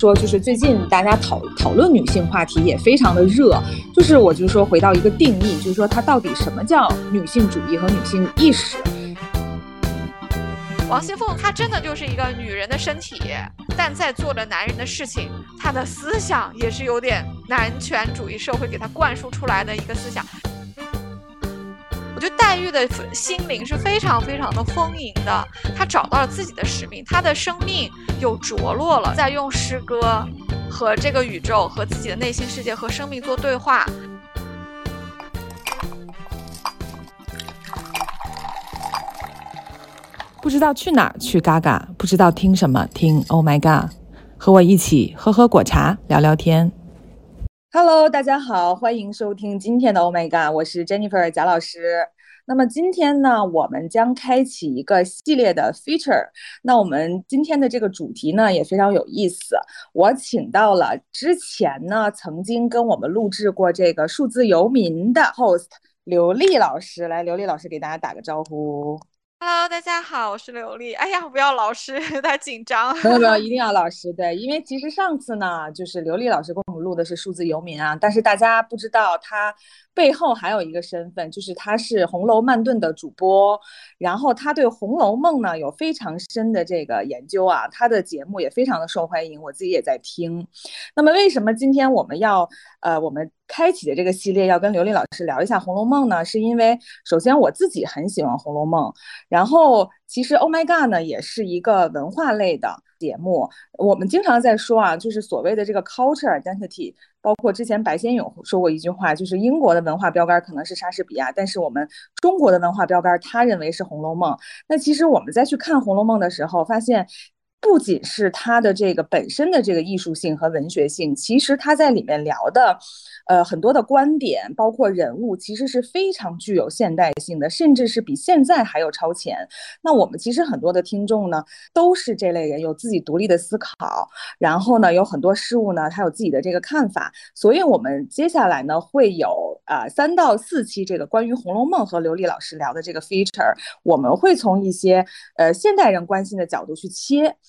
说，就是最近大家讨讨论女性话题也非常的热，就是我就说回到一个定义，就是说它到底什么叫女性主义和女性意识？王熙凤她真的就是一个女人的身体，但在做着男人的事情，她的思想也是有点男权主义社会给她灌输出来的一个思想。我觉得黛玉的心灵是非常非常的丰盈的，她找到了自己的使命，她的生命有着落了，在用诗歌和这个宇宙、和自己的内心世界、和生命做对话。不知道去哪儿去嘎嘎，不知道听什么听 Oh my God，和我一起喝喝果茶，聊聊天。Hello，大家好，欢迎收听今天的 Oh My God，我是 Jennifer 贾老师。那么今天呢，我们将开启一个系列的 feature。那我们今天的这个主题呢也非常有意思，我请到了之前呢曾经跟我们录制过这个数字游民的 host 刘丽老师，来，刘丽老师给大家打个招呼。Hello，大家好，我是刘丽。哎呀，不要老师，有点紧张。没有没有，一定要老 师。对，因为其实上次呢，就是刘丽老师给我们录的是数字游民啊，但是大家不知道他。背后还有一个身份，就是他是红楼慢炖的主播，然后他对《红楼梦》呢有非常深的这个研究啊，他的节目也非常的受欢迎，我自己也在听。那么为什么今天我们要呃我们开启的这个系列要跟刘丽老师聊一下《红楼梦》呢？是因为首先我自己很喜欢《红楼梦》，然后其实 Oh My God 呢也是一个文化类的。节目，我们经常在说啊，就是所谓的这个 culture identity，包括之前白先勇说过一句话，就是英国的文化标杆可能是莎士比亚，但是我们中国的文化标杆，他认为是《红楼梦》。那其实我们在去看《红楼梦》的时候，发现。不仅是它的这个本身的这个艺术性和文学性，其实它在里面聊的，呃，很多的观点，包括人物，其实是非常具有现代性的，甚至是比现在还要超前。那我们其实很多的听众呢，都是这类人，有自己独立的思考，然后呢，有很多事物呢，他有自己的这个看法。所以，我们接下来呢，会有啊三到四期这个关于《红楼梦》和刘丽老师聊的这个 feature，我们会从一些呃现代人关心的角度去切。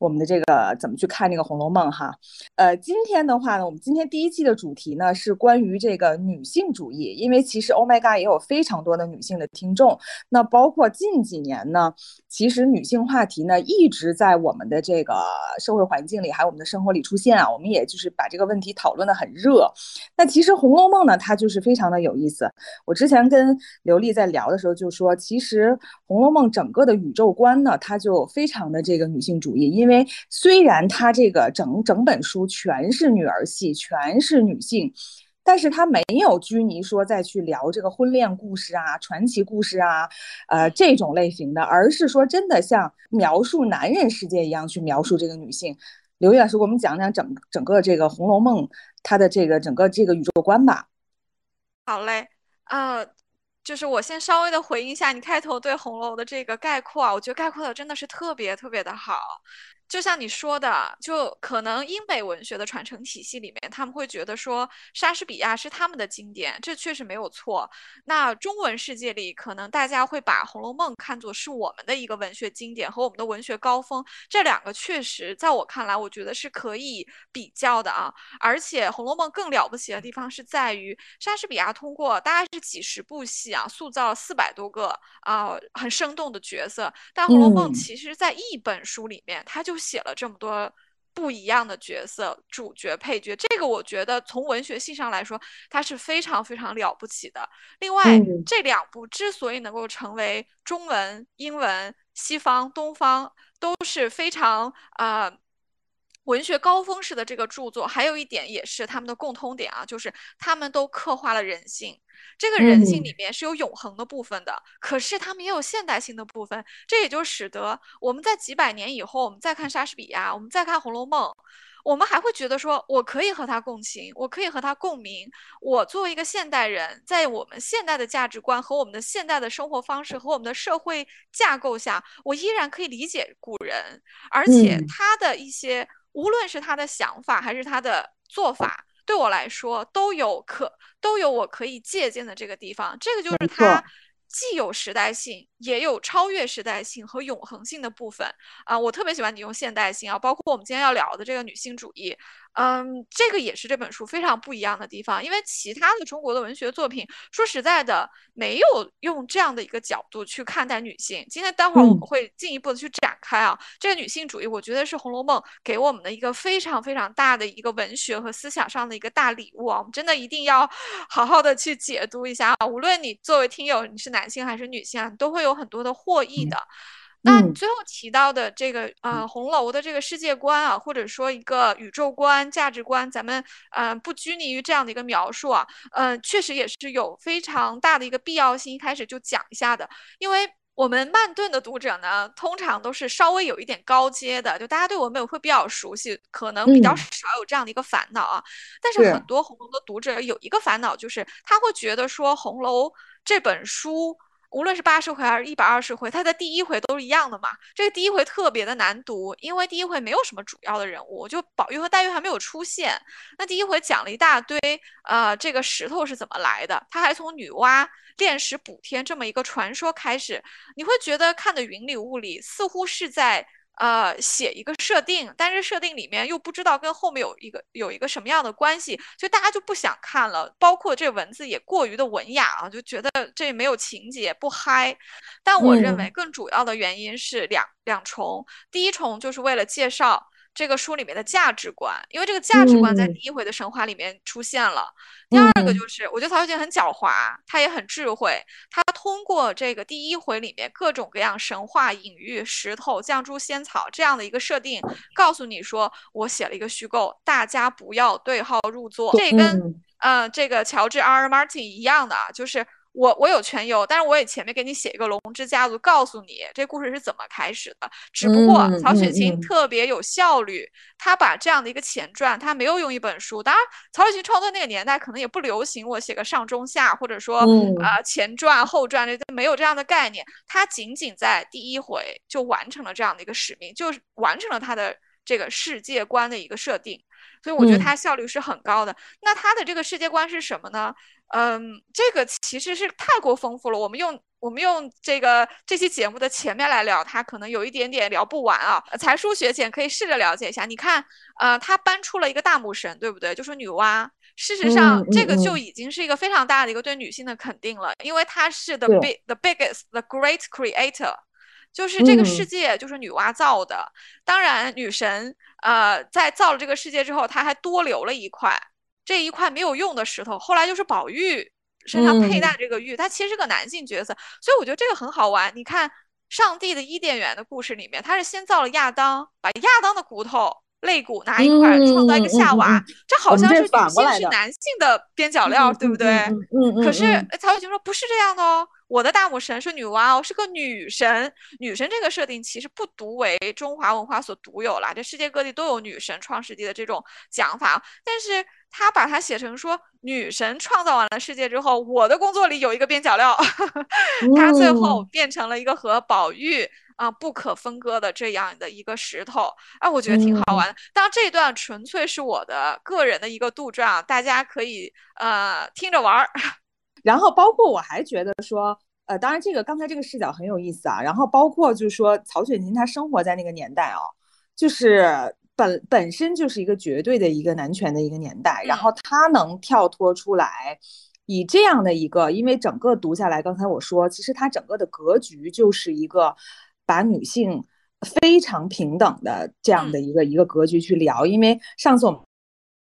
我们的这个怎么去看这个《红楼梦》哈？呃，今天的话呢，我们今天第一期的主题呢是关于这个女性主义，因为其实 Oh My God 也有非常多的女性的听众。那包括近几年呢，其实女性话题呢一直在我们的这个社会环境里，还有我们的生活里出现啊。我们也就是把这个问题讨论的很热。那其实《红楼梦》呢，它就是非常的有意思。我之前跟刘丽在聊的时候就说，其实《红楼梦》整个的宇宙观呢，它就非常的这个女性主义，因为因为虽然他这个整整本书全是女儿戏，全是女性，但是他没有拘泥说再去聊这个婚恋故事啊、传奇故事啊，呃这种类型的，而是说真的像描述男人世界一样去描述这个女性。刘老师，给我们讲讲整整个这个《红楼梦》它的这个整个这个宇宙观吧。好嘞，呃。就是我先稍微的回应一下你开头对红楼的这个概括啊，我觉得概括的真的是特别特别的好。就像你说的，就可能英美文学的传承体系里面，他们会觉得说莎士比亚是他们的经典，这确实没有错。那中文世界里，可能大家会把《红楼梦》看作是我们的一个文学经典和我们的文学高峰，这两个确实在我看来，我觉得是可以比较的啊。而且《红楼梦》更了不起的地方是在于，莎士比亚通过大概是几十部戏啊，塑造了四百多个啊很生动的角色。但《红楼梦》其实在一本书里面，它就写了这么多不一样的角色，主角、配角，这个我觉得从文学性上来说，它是非常非常了不起的。另外，这两部之所以能够成为中文、英文、西方、东方都是非常啊文学高峰式的这个著作，还有一点也是他们的共通点啊，就是他们都刻画了人性。这个人性里面是有永恒的部分的，可是他们也有现代性的部分，这也就使得我们在几百年以后，我们再看莎士比亚，我们再看《红楼梦》，我们还会觉得说，我可以和他共情，我可以和他共鸣。我作为一个现代人，在我们现代的价值观和我们的现代的生活方式和我们的社会架构下，我依然可以理解古人，而且他的一些，无论是他的想法还是他的做法。对我来说，都有可都有我可以借鉴的这个地方，这个就是他既有时代性，也有超越时代性和永恒性的部分啊。我特别喜欢你用现代性啊，包括我们今天要聊的这个女性主义。嗯，这个也是这本书非常不一样的地方，因为其他的中国的文学作品，说实在的，没有用这样的一个角度去看待女性。今天待会儿我们会进一步的去展开啊，这个女性主义，我觉得是《红楼梦》给我们的一个非常非常大的一个文学和思想上的一个大礼物啊，我们真的一定要好好的去解读一下啊，无论你作为听友你是男性还是女性啊，你都会有很多的获益的。那最后提到的这个呃红楼的这个世界观啊，或者说一个宇宙观、价值观，咱们呃不拘泥于这样的一个描述啊，嗯，确实也是有非常大的一个必要性，一开始就讲一下的。因为我们曼顿的读者呢，通常都是稍微有一点高阶的，就大家对我们会比较熟悉，可能比较少有这样的一个烦恼啊。但是很多红楼的读者有一个烦恼，就是他会觉得说红楼这本书。无论是八十回还是一百二十回，它的第一回都是一样的嘛。这个第一回特别的难读，因为第一回没有什么主要的人物，就宝玉和黛玉还没有出现。那第一回讲了一大堆，呃，这个石头是怎么来的？他还从女娲炼石补天这么一个传说开始，你会觉得看的云里雾里，似乎是在。呃，写一个设定，但是设定里面又不知道跟后面有一个有一个什么样的关系，所以大家就不想看了。包括这文字也过于的文雅啊，就觉得这没有情节，不嗨。但我认为更主要的原因是两两重，第一重就是为了介绍。这个书里面的价值观，因为这个价值观在第一回的神话里面出现了。第二个就是，我觉得曹雪芹很狡猾，他也很智慧。他通过这个第一回里面各种各样神话隐喻、石头、绛珠、仙草这样的一个设定，告诉你说，我写了一个虚构，大家不要对号入座。这跟呃这个乔治 R. Martin 一样的，就是。我我有全有，但是我也前面给你写一个龙之家族，告诉你这故事是怎么开始的。只不过曹雪芹特别有效率，他把这样的一个前传，他没有用一本书。当然，曹雪芹创作那个年代可能也不流行我写个上中下，或者说啊前传后传，这没有这样的概念。他仅仅在第一回就完成了这样的一个使命，就是完成了他的这个世界观的一个设定。所以我觉得它效率是很高的。那它的这个世界观是什么呢？嗯，这个其实是太过丰富了。我们用我们用这个这期节目的前面来聊，它可能有一点点聊不完啊。才疏学浅可以试着了解一下。你看，呃，他搬出了一个大母神，对不对？就是女娲。事实上，这个就已经是一个非常大的一个对女性的肯定了，因为她是 the big the biggest the great creator，就是这个世界就是女娲造的。当然，女神呃在造了这个世界之后，她还多留了一块。这一块没有用的石头，后来就是宝玉身上佩戴这个玉，它其实是个男性角色，所以我觉得这个很好玩。你看上帝的伊甸园的故事里面，他是先造了亚当，把亚当的骨头肋骨拿一块创造一个夏娃，这好像是女性是男性的边角料，对不对？嗯可是曹雪芹说不是这样的哦。我的大母神是女娲哦，是个女神。女神这个设定其实不独为中华文化所独有啦，这世界各地都有女神创世纪的这种讲法。但是他把它写成说，女神创造完了世界之后，我的工作里有一个边角料，他最后变成了一个和宝玉啊不可分割的这样的一个石头。啊，我觉得挺好玩的。当然，这段纯粹是我的个人的一个杜撰啊，大家可以呃听着玩儿。然后包括我还觉得说，呃，当然这个刚才这个视角很有意思啊。然后包括就是说，曹雪芹他生活在那个年代哦，就是本本身就是一个绝对的一个男权的一个年代。然后他能跳脱出来，以这样的一个，因为整个读下来，刚才我说，其实他整个的格局就是一个把女性非常平等的这样的一个一个格局去聊。因为上次我们。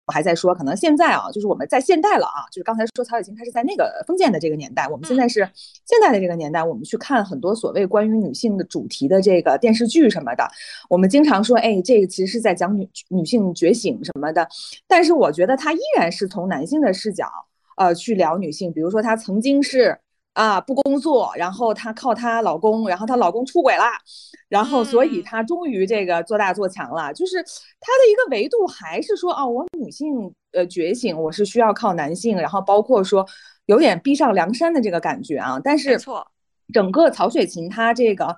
我还在说，可能现在啊，就是我们在现代了啊，就是刚才说曹雪芹他是在那个封建的这个年代，我们现在是现代的这个年代，我们去看很多所谓关于女性的主题的这个电视剧什么的，我们经常说，哎，这个其实是在讲女女性觉醒什么的，但是我觉得他依然是从男性的视角，呃，去聊女性，比如说他曾经是。啊，不工作，然后她靠她老公，然后她老公出轨了，然后所以她终于这个做大做强了。就是她的一个维度还是说，哦，我女性呃觉醒，我是需要靠男性，然后包括说有点逼上梁山的这个感觉啊。但是，错，整个曹雪芹他这个，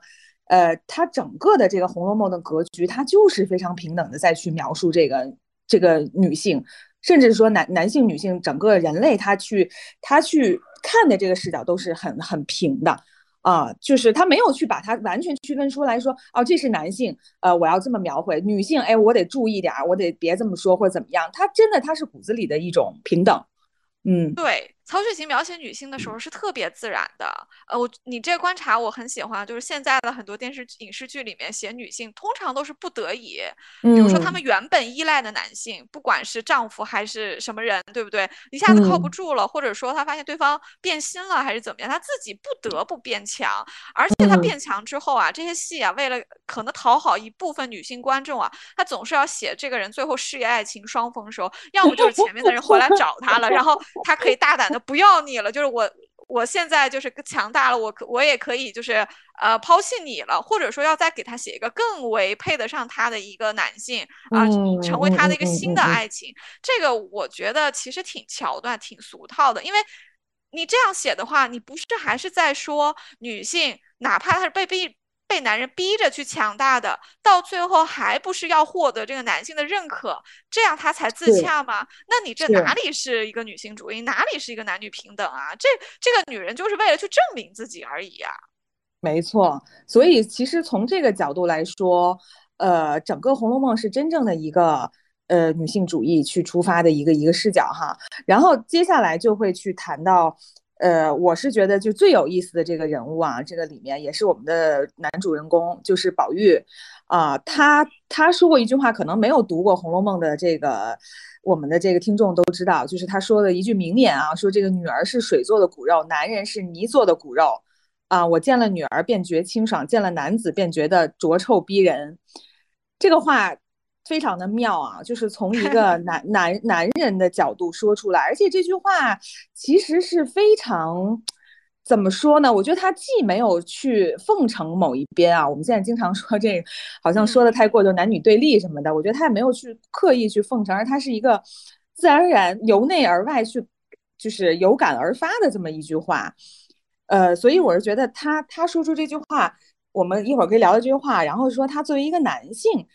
呃，他整个的这个《红楼梦》的格局，他就是非常平等的再去描述这个这个女性。甚至说男男性、女性，整个人类他去他去看的这个视角都是很很平的。啊，就是他没有去把它完全区分出来说，哦，这是男性，呃，我要这么描绘女性，哎，我得注意点儿，我得别这么说或者怎么样。他真的他是骨子里的一种平等，嗯，对。曹雪芹描写女性的时候是特别自然的，呃，我你这个观察我很喜欢，就是现在的很多电视影视剧里面写女性，通常都是不得已，比如说他们原本依赖的男性，不管是丈夫还是什么人，对不对？一下子靠不住了，或者说他发现对方变心了，还是怎么样，他自己不得不变强，而且他变强之后啊，这些戏啊，为了可能讨好一部分女性观众啊，他总是要写这个人最后事业爱情双丰收，要么就是前面的人回来找他了，然后他可以大胆的。不要你了，就是我，我现在就是强大了，我可我也可以就是呃抛弃你了，或者说要再给他写一个更为配得上他的一个男性啊，成为他的一个新的爱情。这个我觉得其实挺桥段、挺俗套的，因为你这样写的话，你不是还是在说女性，哪怕她是被逼。被男人逼着去强大的，到最后还不是要获得这个男性的认可，这样他才自洽吗？那你这哪里是一个女性主义，哪里是一个男女平等啊？这这个女人就是为了去证明自己而已啊。没错，所以其实从这个角度来说，呃，整个《红楼梦》是真正的一个呃女性主义去出发的一个一个视角哈。然后接下来就会去谈到。呃，我是觉得就最有意思的这个人物啊，这个里面也是我们的男主人公，就是宝玉啊。他他说过一句话，可能没有读过《红楼梦》的这个我们的这个听众都知道，就是他说的一句名言啊，说这个女儿是水做的骨肉，男人是泥做的骨肉啊。我见了女儿便觉清爽，见了男子便觉得浊臭逼人。这个话。非常的妙啊，就是从一个 男男男人的角度说出来，而且这句话其实是非常怎么说呢？我觉得他既没有去奉承某一边啊，我们现在经常说这个好像说的太过，就男女对立什么的，我觉得他也没有去刻意去奉承，而他是一个自然而然由内而外去，就是有感而发的这么一句话。呃，所以我是觉得他他说出这句话，我们一会儿可以聊到这句话，然后说他作为一个男性。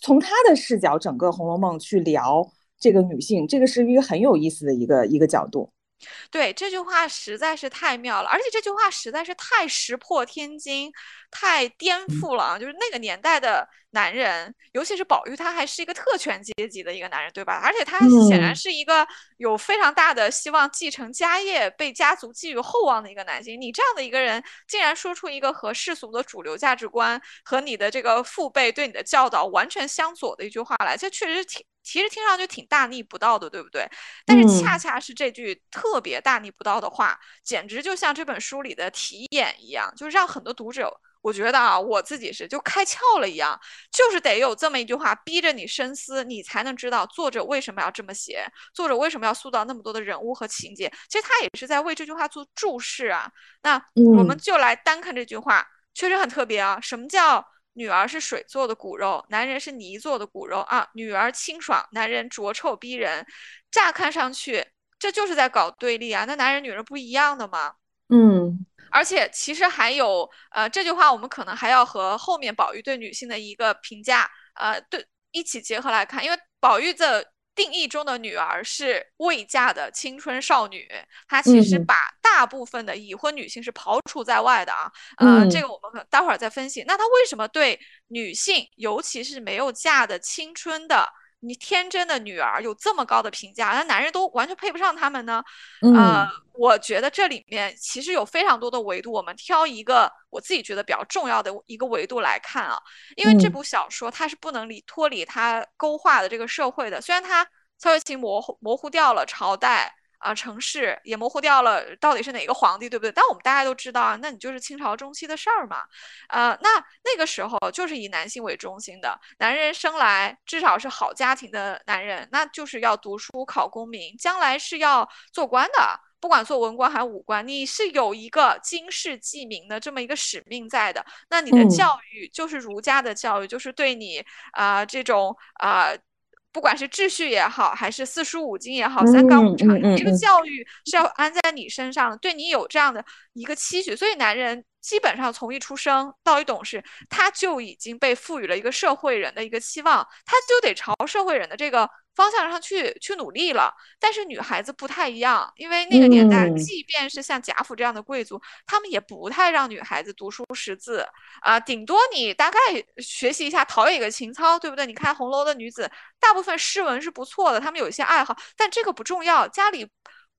从他的视角，整个《红楼梦》去聊这个女性，这个是一个很有意思的一个一个角度。对这句话实在是太妙了，而且这句话实在是太石破天惊、太颠覆了啊。就是那个年代的男人，尤其是宝玉，他还是一个特权阶级的一个男人，对吧？而且他显然是一个有非常大的希望继承家业、被家族寄予厚望的一个男性。你这样的一个人，竟然说出一个和世俗的主流价值观和你的这个父辈对你的教导完全相左的一句话来，这确实挺。其实听上去挺大逆不道的，对不对？但是恰恰是这句特别大逆不道的话，简直就像这本书里的题眼一样，就是让很多读者，我觉得啊，我自己是就开窍了一样，就是得有这么一句话逼着你深思，你才能知道作者为什么要这么写，作者为什么要塑造那么多的人物和情节。其实他也是在为这句话做注释啊。那我们就来单看这句话，确实很特别啊。什么叫？女儿是水做的骨肉，男人是泥做的骨肉啊！女儿清爽，男人浊臭逼人。乍看上去，这就是在搞对立啊！那男人女人不一样的吗？嗯，而且其实还有，呃，这句话我们可能还要和后面宝玉对女性的一个评价，呃，对一起结合来看，因为宝玉的。定义中的女儿是未嫁的青春少女，她其实把大部分的已婚女性是刨除在外的啊。呃，这个我们待会儿再分析。那她为什么对女性，尤其是没有嫁的青春的？你天真的女儿有这么高的评价，那男人都完全配不上他们呢？呃，我觉得这里面其实有非常多的维度，我们挑一个我自己觉得比较重要的一个维度来看啊，因为这部小说它是不能离脱离它勾画的这个社会的，虽然它曹雪芹模糊模糊掉了朝代。啊，城市也模糊掉了，到底是哪个皇帝，对不对？但我们大家都知道啊，那你就是清朝中期的事儿嘛。呃，那那个时候就是以男性为中心的，男人生来至少是好家庭的男人，那就是要读书考功名，将来是要做官的，不管做文官还是武官，你是有一个经世济民的这么一个使命在的。那你的教育就是儒家的教育，就是对你啊这种啊。不管是秩序也好，还是四书五经也好，三纲五常，这个教育是要安在你身上的，对你有这样的一个期许。所以男人基本上从一出生到一懂事，他就已经被赋予了一个社会人的一个期望，他就得朝社会人的这个方向上去去努力了。但是女孩子不太一样，因为那个年代，即便是像贾府这样的贵族，他们也不太让女孩子读书识字啊，顶多你大概学习一下，陶冶一个情操，对不对？你看红楼的女子，大部分诗文是不错的，她们有一些爱好，但这个不重要，家里。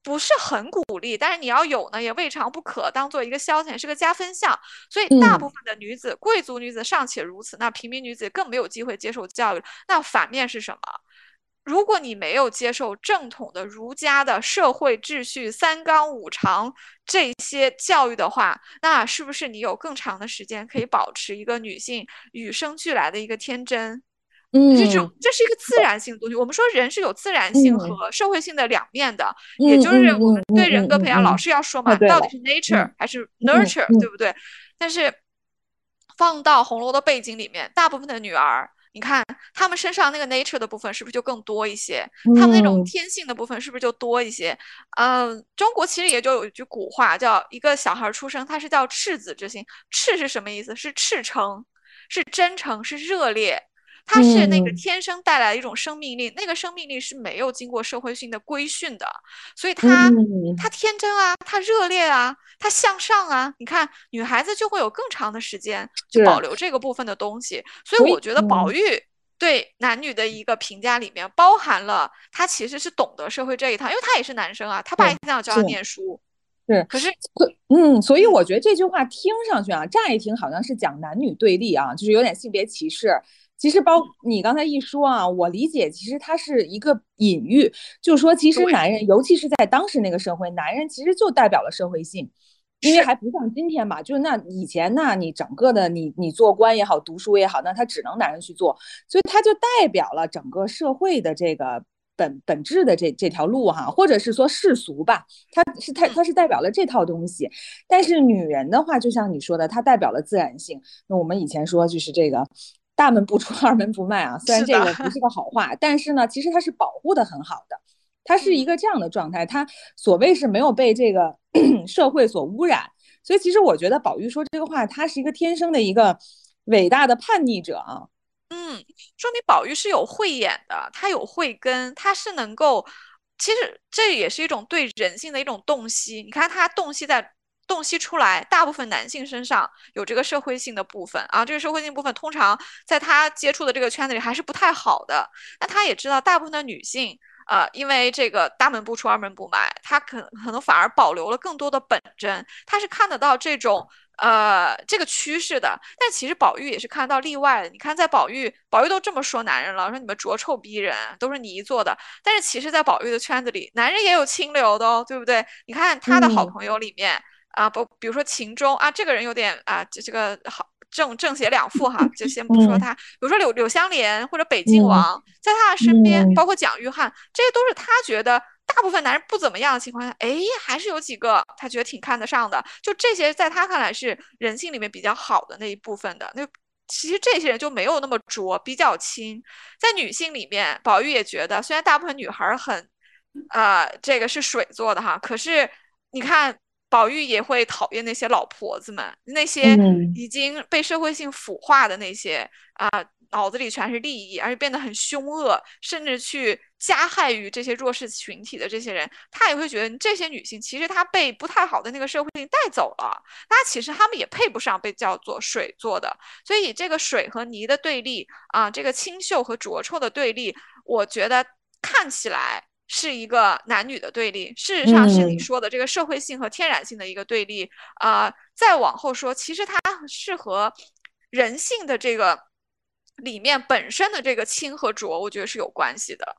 不是很鼓励，但是你要有呢，也未尝不可，当做一个消遣，是个加分项。所以大部分的女子，贵族女子尚且如此，那平民女子更没有机会接受教育。那反面是什么？如果你没有接受正统的儒家的社会秩序、三纲五常这些教育的话，那是不是你有更长的时间可以保持一个女性与生俱来的一个天真？这种这是一个自然性的东西。我们说人是有自然性和社会性的两面的，也就是我们对人格培养老是要说嘛，到底是 nature 还是 nurture，对不对？但是放到红楼的背景里面，大部分的女儿，你看她们身上那个 nature 的部分是不是就更多一些？她们那种天性的部分是不是就多一些？嗯，中国其实也就有一句古话，叫一个小孩出生，他是叫赤子之心。赤是什么意思？是赤诚，是真诚，是热烈。它是那个天生带来的一种生命力，那个生命力是没有经过社会性的规训的，所以它它天真啊，它热烈啊，它向上啊。你看，女孩子就会有更长的时间去保留这个部分的东西。所以我觉得宝玉对男女的一个评价里面包含了他其实是懂得社会这一套，因为他也是男生啊，他爸一定要教他念书。对，可是，嗯，所以我觉得这句话听上去啊，乍一听好像是讲男女对立啊，就是有点性别歧视。其实包你刚才一说啊，我理解其实它是一个隐喻，就是说其实男人，尤其是在当时那个社会，男人其实就代表了社会性，因为还不像今天吧，就是那以前那你整个的你你做官也好，读书也好，那他只能男人去做，所以他就代表了整个社会的这个本本质的这这条路哈，或者是说世俗吧，它是它它是代表了这套东西，但是女人的话，就像你说的，它代表了自然性。那我们以前说就是这个。大门不出，二门不迈啊！虽然这个不是个好话，但是呢，其实它是保护的很好的，它是一个这样的状态。它所谓是没有被这个 社会所污染，所以其实我觉得宝玉说这个话，他是一个天生的一个伟大的叛逆者啊。嗯，说明宝玉是有慧眼的，他有慧根，他是能够，其实这也是一种对人性的一种洞悉。你看他洞悉在。洞悉出来，大部分男性身上有这个社会性的部分啊，这个社会性部分通常在他接触的这个圈子里还是不太好的。那他也知道，大部分的女性，呃，因为这个大门不出二门不迈，他可可能反而保留了更多的本真，他是看得到这种呃这个趋势的。但其实宝玉也是看得到例外的。你看，在宝玉，宝玉都这么说男人了，说你们浊臭逼人，都是泥做的。但是其实，在宝玉的圈子里，男人也有清流的哦，对不对？你看他的好朋友里面。啊不，比如说秦钟啊，这个人有点啊，这这个好正正邪两副哈，就先不说他。比如说柳柳湘莲或者北静王，在他的身边，包括蒋玉菡，这些都是他觉得大部分男人不怎么样的情况下，哎，还是有几个他觉得挺看得上的。就这些，在他看来是人性里面比较好的那一部分的。那其实这些人就没有那么浊，比较亲。在女性里面，宝玉也觉得，虽然大部分女孩很，呃，这个是水做的哈，可是你看。宝玉也会讨厌那些老婆子们，那些已经被社会性腐化的那些啊，脑子里全是利益，而且变得很凶恶，甚至去加害于这些弱势群体的这些人，他也会觉得这些女性其实她被不太好的那个社会性带走了，那其实她们也配不上被叫做水做的。所以这个水和泥的对立啊，这个清秀和浊臭的对立，我觉得看起来。是一个男女的对立，事实上是你说的这个社会性和天然性的一个对立。啊，再往后说，其实它是和人性的这个里面本身的这个清和浊，我觉得是有关系的。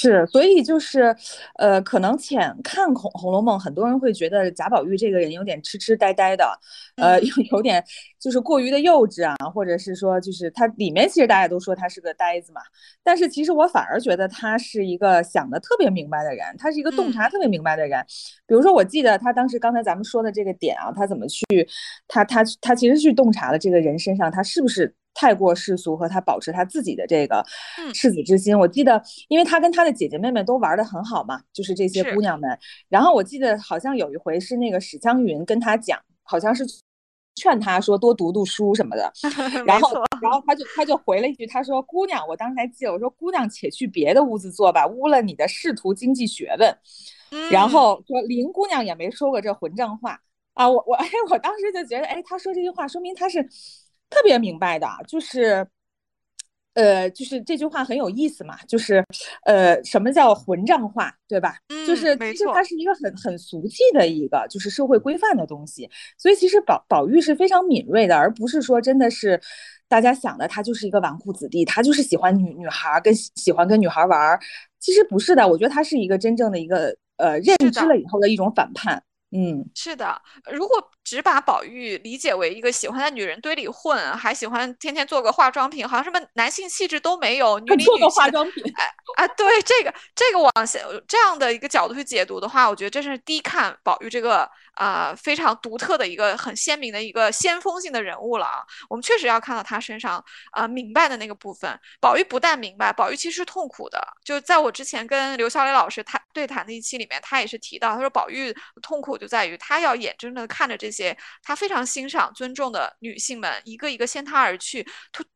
是，所以就是，呃，可能浅看《红红楼梦》，很多人会觉得贾宝玉这个人有点痴痴呆呆的，呃，有 有点就是过于的幼稚啊，或者是说，就是他里面其实大家都说他是个呆子嘛，但是其实我反而觉得他是一个想的特别明白的人，他是一个洞察特别明白的人。比如说，我记得他当时刚才咱们说的这个点啊，他怎么去，他他他其实去洞察了这个人身上他是不是。太过世俗和他保持他自己的这个赤子之心。我记得，因为他跟他的姐姐妹妹都玩的很好嘛，就是这些姑娘们。然后我记得好像有一回是那个史湘云跟他讲，好像是劝他说多读读书什么的。然后，然后他就他就回了一句，他说：“姑娘，我当时还记得，我说姑娘且去别的屋子坐吧，污了你的仕途经济学问。”然后说林姑娘也没说过这混账话啊！我我哎，我当时就觉得，哎，他说这句话说明他是特别明白的，就是。呃，就是这句话很有意思嘛，就是呃，什么叫混账话，对吧？嗯，就是其实它是一个很很俗气的一个，就是社会规范的东西。所以其实宝宝玉是非常敏锐的，而不是说真的是大家想的他就是一个纨绔子弟，他就是喜欢女女孩，跟喜欢跟女孩玩。其实不是的，我觉得他是一个真正的一个呃认知了以后的一种反叛。嗯，是的，如果只把宝玉理解为一个喜欢在女人堆里混，还喜欢天天做个化妆品，好像什么男性气质都没有，女里 女化妆品，哎啊，对这个这个往这样的一个角度去解读的话，我觉得这是低看宝玉这个。啊，非常独特的一个很鲜明的一个先锋性的人物了啊！我们确实要看到他身上啊明白的那个部分。宝玉不但明白，宝玉其实痛苦的。就在我之前跟刘晓磊老师他对谈的一期里面，他也是提到，他说宝玉痛苦就在于他要眼睁睁的看着这些他非常欣赏、尊重的女性们一个一个先他而去，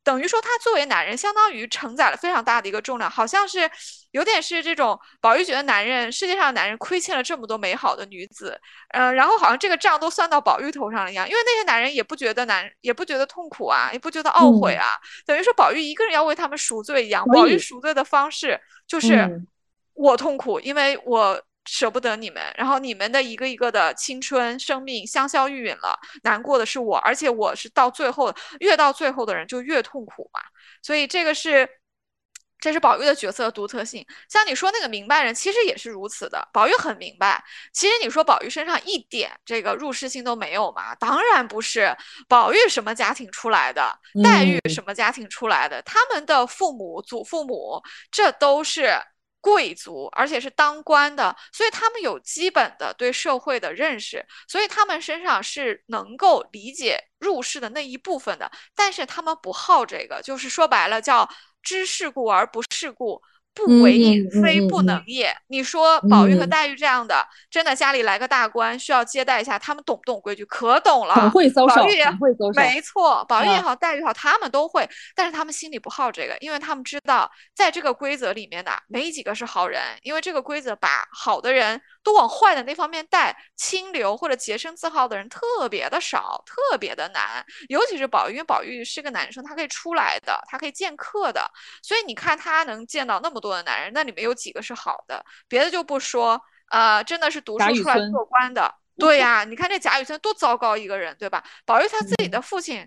等于说他作为男人，相当于承载了非常大的一个重量，好像是。有点是这种，宝玉觉得男人世界上的男人亏欠了这么多美好的女子，嗯，然后好像这个账都算到宝玉头上了一样，因为那些男人也不觉得难，也不觉得痛苦啊，也不觉得懊悔啊，等于说宝玉一个人要为他们赎罪一样。宝玉赎罪的方式就是我痛苦，因为我舍不得你们，然后你们的一个一个的青春生命香消玉殒了，难过的是我，而且我是到最后越到最后的人就越痛苦嘛，所以这个是。这是宝玉的角色独特性，像你说那个明白人，其实也是如此的。宝玉很明白，其实你说宝玉身上一点这个入世性都没有嘛？当然不是。宝玉什么家庭出来的？黛玉什么家庭出来的？他们的父母、祖父母，这都是贵族，而且是当官的，所以他们有基本的对社会的认识，所以他们身上是能够理解入世的那一部分的。但是他们不好这个，就是说白了叫。知世故而不世故。不为也，非不能也。你说宝玉和黛玉这样的，真的家里来个大官，需要接待一下，他们懂不懂规矩？可懂了，很会搜手，很会搜手。没错，宝玉也好，黛玉也好，他们都会，但是他们心里不好这个，因为他们知道，在这个规则里面的没几个是好人，因为这个规则把好的人都往坏的那方面带，清流或者洁身自好的人特别的少，特别的难。尤其是宝玉，因为宝玉是个男生，他可以出来的，他可以见客的，所以你看他能见到那么多。的男人，那里面有几个是好的？别的就不说，呃，真的是读书出来做官的。对呀，你看这贾雨村多糟糕一个人，对吧？宝玉他自己的父亲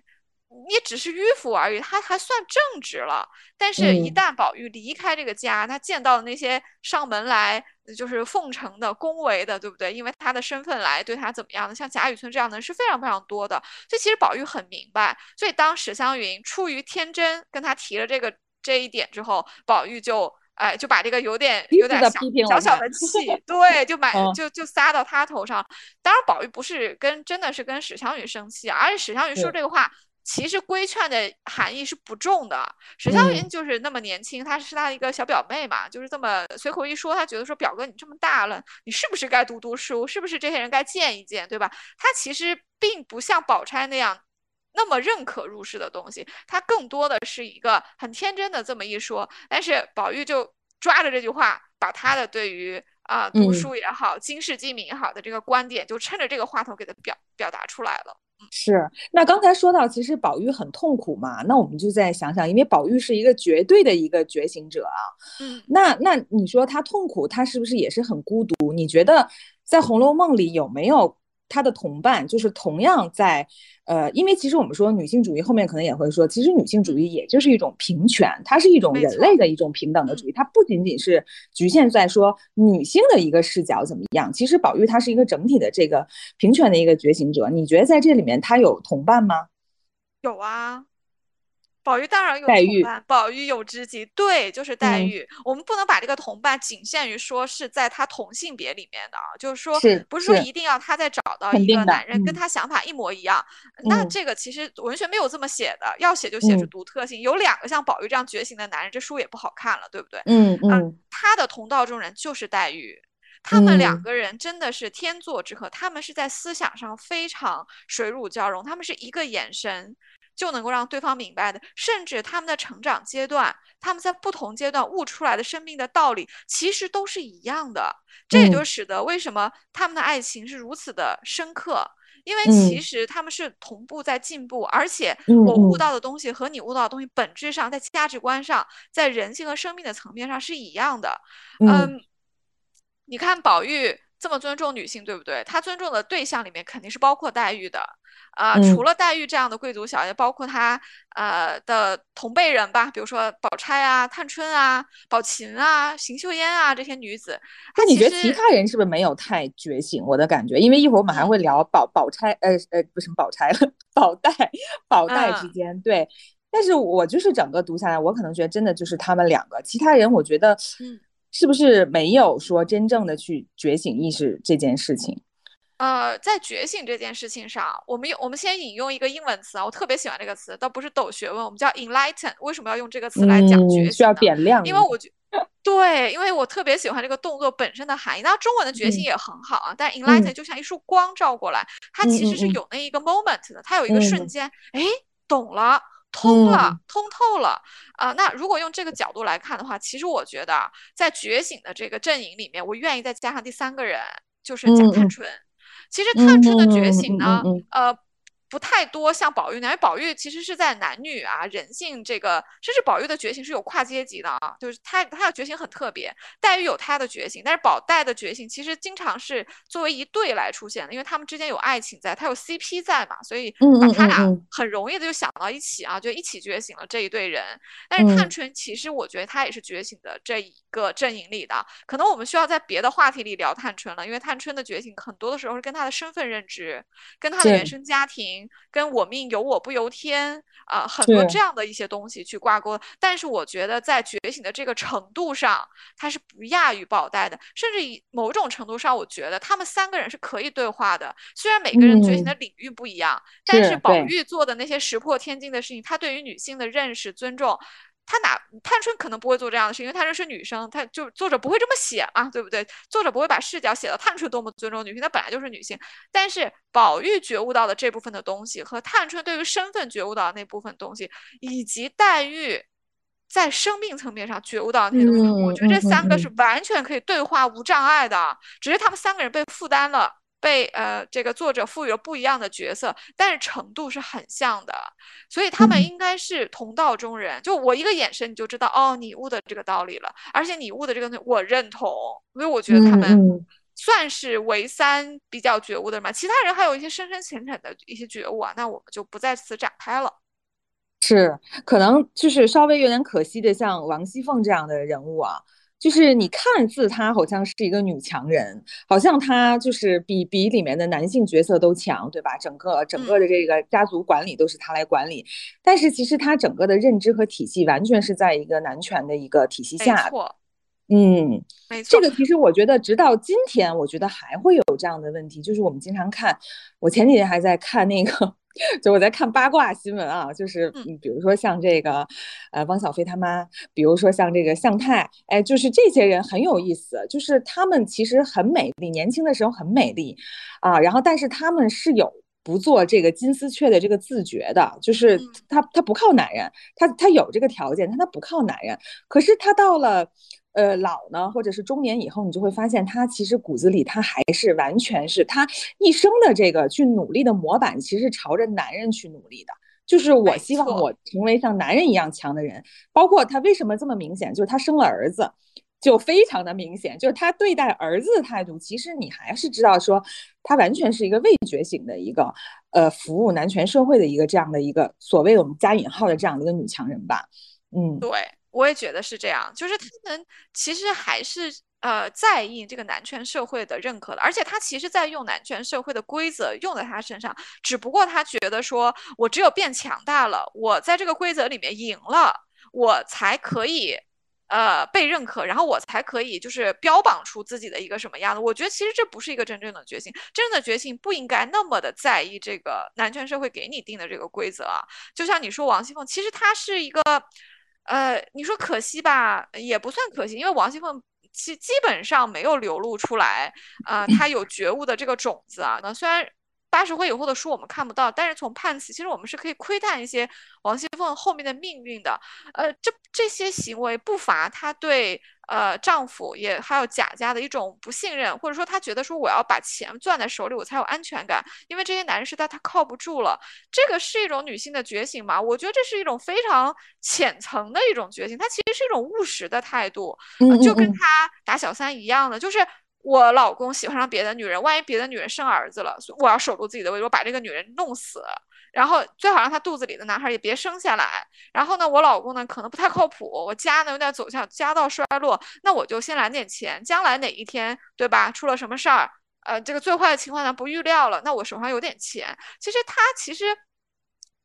也只是迂腐而已，他还算正直了。但是，一旦宝玉离开这个家，他见到的那些上门来就是奉承的、恭维的，对不对？因为他的身份来对他怎么样的？像贾雨村这样的人是非常非常多的。所以，其实宝玉很明白。所以，当史湘云出于天真跟他提了这个这一点之后，宝玉就。哎，就把这个有点有点小小的气，对，就买就就撒到他头上。当然，宝玉不是跟真的是跟史湘云生气，而且史湘云说这个话，其实规劝的含义是不重的。史湘云就是那么年轻，她是她的一个小表妹嘛，就是这么随口一说，她觉得说表哥你这么大了，你是不是该读读书？是不是这些人该见一见，对吧？她其实并不像宝钗那样。那么认可入世的东西，他更多的是一个很天真的这么一说，但是宝玉就抓着这句话，把他的对于啊读书也好、经世济民也好的这个观点，就趁着这个话头给他表表达出来了。是，那刚才说到，其实宝玉很痛苦嘛，那我们就再想想，因为宝玉是一个绝对的一个觉醒者啊，嗯，那那你说他痛苦，他是不是也是很孤独？你觉得在《红楼梦》里有没有？他的同伴就是同样在，呃，因为其实我们说女性主义后面可能也会说，其实女性主义也就是一种平权，它是一种人类的一种平等的主义，它不仅仅是局限在说女性的一个视角怎么样。其实宝玉她是一个整体的这个平权的一个觉醒者，你觉得在这里面他有同伴吗？有啊。宝玉当然有同伴，宝玉有知己，对，就是黛玉。我们不能把这个同伴仅限于说是在他同性别里面的啊，就是说，不是说一定要他再找到一个男人跟他想法一模一样。那这个其实文学没有这么写的，要写就写出独特性。有两个像宝玉这样觉醒的男人，这书也不好看了，对不对？嗯嗯，他的同道中人就是黛玉。他们两嗯个人真的是天作之合，他们是在思想上非常水乳交融，他们是一个眼神就能够让对方明白的，甚至他们的成长阶段，他们在不同阶段悟出来的生命的道理，其实都是一样的。这也就嗯使得为什么他们的爱情是如此的深刻。因为嗯其实他们是同步在进步，而且嗯我悟嗯到的东西和你悟到的东西本质上，在价值观上，在人性和生命的层面上是一样的。嗯嗯，你看宝玉这么尊重女性，对不对？他尊重的对象里面肯定是包括黛玉的，啊、嗯除了黛玉这样的贵族小姐，包括她呃的同辈人吧，比如说宝钗啊、探春啊、宝琴啊、邢岫烟啊这些女子。那你觉得其他人是不是没有太觉醒？我的感觉，因为一会儿我们还嗯会聊宝宝钗，呃呃，不是宝钗了，宝黛，宝黛之嗯间，对。但是我就是整个读下来，我可能觉得真的就是他们两个，其他人我觉得，嗯，是不是没有说真正的去觉醒意识这件事情？呃，在觉醒这件事情上，我们用我们先引用一个英文词啊，我特别喜欢这个词，倒不是抖学问，我们叫 enlighten。为什么要用这个词来讲觉嗯，需要？点亮因为我觉对，因为我特别喜欢这个动作本身的含义。那中文的觉醒嗯也很好啊，但 enlighten 嗯就像一束光照过来，它嗯其实是有那一个 moment 的，它有一个瞬嗯间，哎，懂了。通。了嗯，通透了。啊、那如果用这个角度来看的话，其实我觉得啊在觉醒的这个阵营里面，我愿意再加上第三个人，就是贾探春。其实探春的觉嗯嗯醒呢，嗯。呃，不太多像宝玉那样，因为宝玉其实是在男女啊、人性这个，甚至宝玉的觉醒是有跨阶级的啊，就是他他的觉醒很特别。黛玉有她的觉醒，但是宝黛的觉醒其实经常是作为一对来出现的，因为他们之间有爱情在，他有 CP 在嘛，所以他俩很容易的就想到一起啊，就一起觉醒了这一对人。但是探嗯春其实我觉得她也是觉醒的这一个阵营里的，可能我们需要在别的话题里聊探春了，因为探春的觉醒很多的时候是跟她的身份认知、跟她的原生家庭、跟我命由我不由天啊、很多这样的一些东西去挂钩。但是我觉得在觉醒的这个程度上，它是不亚于宝黛的，甚至以某种程度上，我觉得他们三个人是可以对话的。虽然每个人觉醒的嗯领域不一样，但是是宝玉做的那些石破天惊的事情，他对于女性的认识、尊重，他哪探春可能不会做这样的事，因为探春是女生，她就作者不会这么写嘛，对不对？作者不会把视角写到探春多么尊重女性，她本来就是女性。但是宝玉觉悟到的这部分的东西，和探春对于身份觉悟到的那部分东西，以及黛玉。在生命层面上觉悟到的那些东西，我觉得这三个是完全可以对话无障碍的，只是他们三个人被负担了，被呃这个作者赋予了不一样的角色，但是程度是很像的，所以他们嗯应该是同道中人。就我一个眼神你就知道，哦，你悟的这个道理了，而且你悟的这个东西我认同，所以我觉得他们算是唯三比较觉悟的人吧。其他人还有一些深深浅浅的一些觉悟啊，那我们就不在此展开了。是，可能就是稍微有点可惜的，像王熙凤这样的人物啊，就是你看似她好像是一个女强人，好像她就是比比里面的男性角色都强，对吧？整个整个的这个家族管理都是她来管理，但是其实她整个的认知和体系完全是在一个男权的一个体系下的。错，嗯，没错，这个其实我觉得，直到今天，我觉得还会有这样的问题，就是我们经常看，我前几天还在看那个，就我在看八卦新闻啊，就是嗯嗯，比如说像这个，呃，汪小菲他妈，比如说像这个向太，哎，就是这些人很有意思，就是他们其实很美丽，年轻的时候很美丽，啊，然后但是他们是有。不做这个金丝雀的这个自觉的，就是嗯他他不靠男人，他他有这个条件，但他不靠男人。可是他到了呃老呢，或者是中年以后，你就会发现他其实骨子里他还是完全是他一生的这个去努力的模板，其实朝着男人去努力的。就是我希望我成为像男人一样强的人，包括他为什么这么明显，就是他生了儿子。就非常的明显，就是他对待儿子的态度，其实你还是知道说，他完全是一个未觉醒的一个，呃，服务男权社会的一个这样的一个所谓我们加引号的这样的一个女强人吧，嗯，对，我也觉得是这样，就是他们其实还是呃在意这个男权社会的认可的，而且他其实在用男权社会的规则用在他身上，只不过他觉得说我只有变强大了，我在这个规则里面赢了，我才可以。呃，被认可，然后我才可以就是标榜出自己的一个什么样的。我觉得其实这不是一个真正的觉醒，真正的觉醒不应该那么的在意这个男权社会给你定的这个规则啊。就像你说王熙凤，其实她是一个，呃，你说可惜吧，也不算可惜，因为王熙凤其基本上没有流露出来，呃，她有觉悟的这个种子啊。那虽然。八十回以后的书我们看不到，但是从判词，其实我们是可以窥探一些王熙凤后面的命运的。呃，这这些行为不乏她对呃丈夫也还有贾家的一种不信任，或者说他觉得说我要把钱攥在手里，我才有安全感，因为这些男人实在她靠不住了。这个是一种女性的觉醒吗？我觉得这是一种非常浅层的一种觉醒，它其实是一种务实的态度，就跟他打小三一样的，就是。我老公喜欢上别的女人，万一别的女人生儿子了，我要守住自己的位置，我把这个女人弄死，然后最好让她肚子里的男孩也别生下来。然后呢，我老公呢可能不太靠谱，我家呢有点走向家道衰落，那我就先揽点钱，将来哪一天对吧，出了什么事儿，呃，这个最坏的情况呢不预料了，那我手上有点钱。其实他其实，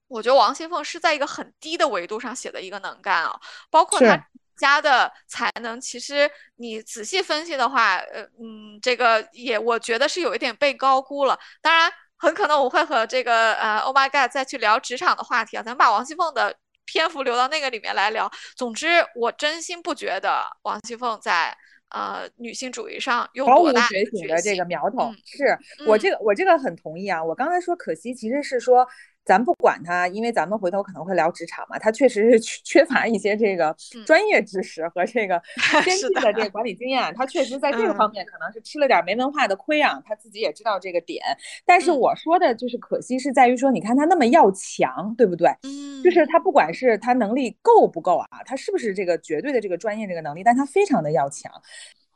我觉得王熙凤是在一个很低的维度上写的一个能干啊，包括他。家的才能，其实你仔细分析的话，呃，嗯，这个也我觉得是有一点被高估了。当然，很可能我会和这个呃，Oh my God，再去聊职场的话题啊。咱们把王熙凤的篇幅留到那个里面来聊。总之，我真心不觉得王熙凤在呃女性主义上有多大觉醒的这个苗头。是我这个我这个很同意啊。我刚才说可惜，其实是说。咱不管他，因为咱们回头可能会聊职场嘛，他确实是缺 缺乏一些这个专业知识和这个 先进的这个管理经验，他确实在这个方面可能是吃了点没文化的亏啊，他自己也知道这个点。但是我说的就是可惜是在于说，你看他那么要强，对不对？嗯，就是他不管是他能力够不够啊，他是不是这个绝对的这个专业这个能力，但他非常的要强。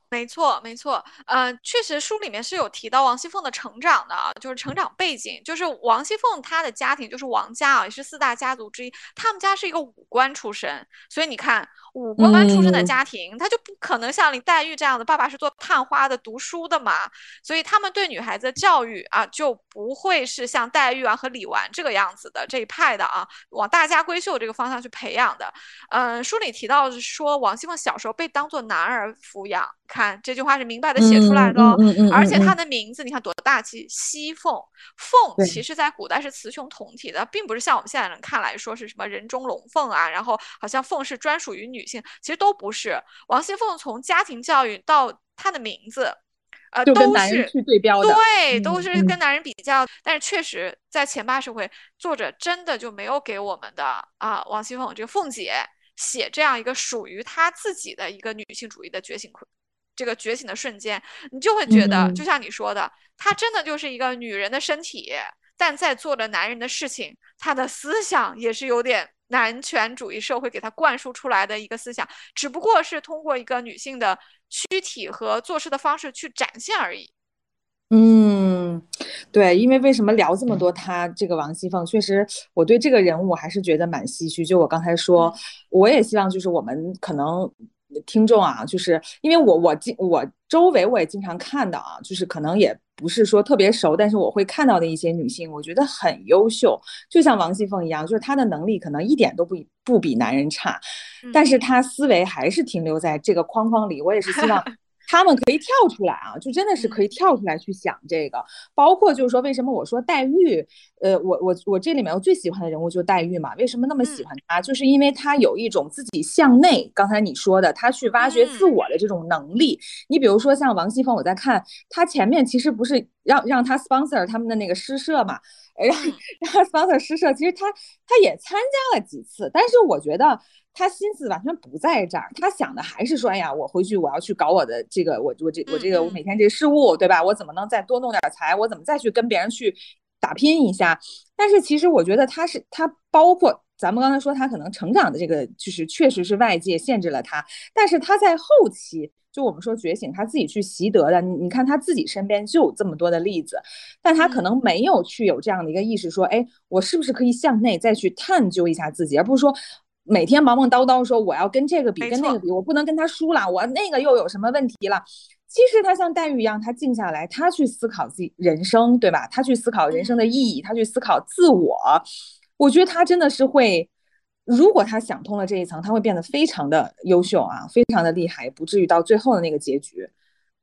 没错，没错，呃，确实书里面是有提到王熙凤的成长的啊，就是成长背景，就是王熙凤她的家庭就是王家啊，也是四大家族之一，他们家是一个武官出身，所以你看。武官出身的家庭，他就不可能像林黛玉这样的爸爸是做探花的、读书的嘛，所以他们对女孩子的教育啊，就不会是像黛玉啊和李纨这个样子的这一派的啊，往大家闺秀这个方向去培养的。嗯，书里提到说，王熙凤小时候被当做男儿抚养，看这句话是明白的写出来的，而且她的名字你看多大气，熙凤，凤其实在古代是雌雄同体的，并不是像我们现在人看来说是什么人中龙凤啊，然后好像凤是专属于女。其实都不是，王熙凤从家庭教育到她的名字，呃，都是去对标的，对，都是跟男人比较。但是确实在前八十回，作者真的就没有给我们的啊，王熙凤这个凤姐写这样一个属于她自己的一个女性主义的觉醒，这个觉醒的瞬间，你就会觉得，就像你说的，她真的就是一个女人的身体，但在做着男人的事情，她的思想也是有点。男权主义社会给他灌输出来的一个思想，只不过是通过一个女性的躯体和做事的方式去展现而已。嗯，对，因为为什么聊这么多？他这个王熙凤，确实我对这个人物还是觉得蛮唏嘘。就我刚才说，我也希望就是我们可能。听众啊，就是因为我我经我周围我也经常看到啊，就是可能也不是说特别熟，但是我会看到的一些女性，我觉得很优秀，就像王熙凤一样，就是她的能力可能一点都不不比男人差，但是她思维还是停留在这个框框里。我也是希望。他们可以跳出来啊，就真的是可以跳出来去想这个，包括就是说，为什么我说黛玉，呃，我我我这里面我最喜欢的人物就是黛玉嘛，为什么那么喜欢她？就是因为她有一种自己向内，刚才你说的，她去挖掘自我的这种能力。你比如说像王熙凤，我在看她前面其实不是让让她 sponsor 他们的那个诗社嘛，让让 sponsor 诗社，其实她她也参加了几次，但是我觉得。他心思完全不在这儿，他想的还是说，哎呀，我回去我要去搞我的这个，我我这我这个我每天这个事务，对吧？我怎么能再多弄点财？我怎么再去跟别人去打拼一下？但是其实我觉得他是他，包括咱们刚才说他可能成长的这个，就是确实是外界限制了他，但是他在后期就我们说觉醒，他自己去习得的，你你看他自己身边就有这么多的例子，但他可能没有去有这样的一个意识，说，哎，我是不是可以向内再去探究一下自己，而不是说。每天忙忙叨叨说我要跟这个比，跟那个比，我不能跟他输了，我那个又有什么问题了？其实他像黛玉一样，他静下来，他去思考自己人生，对吧？他去思考人生的意义，他去思考自我。我觉得他真的是会，如果他想通了这一层，他会变得非常的优秀啊，非常的厉害，不至于到最后的那个结局。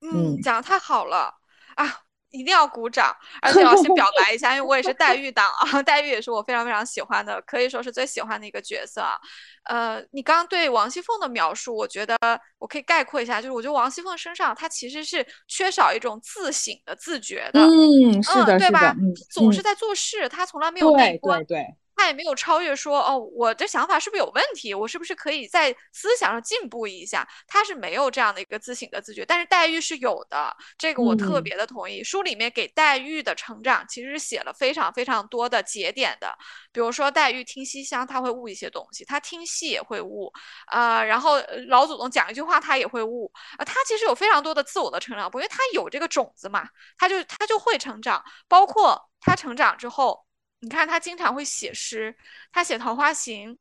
嗯，讲的太好了啊！一定要鼓掌，而且要先表白一下，因为我也是黛玉党啊，黛玉也是我非常非常喜欢的，可以说是最喜欢的一个角色啊。呃，你刚刚对王熙凤的描述，我觉得我可以概括一下，就是我觉得王熙凤身上她其实是缺少一种自省的、自觉的，嗯，是的，对吧？嗯，总是在做事，她从来没有内观，对对。他也没有超越说哦，我的想法是不是有问题？我是不是可以在思想上进步一下？他是没有这样的一个自省的自觉，但是黛玉是有的，这个我特别的同意。书里面给黛玉的成长其实是写了非常非常多的节点的，比如说黛玉听西厢，他会悟一些东西；他听戏也会悟，啊，然后老祖宗讲一句话，他也会悟。啊，他其实有非常多的自我的成长，因为他有这个种子嘛，他就他就会成长，包括他成长之后。你看，他经常会写诗，他写《桃花行》，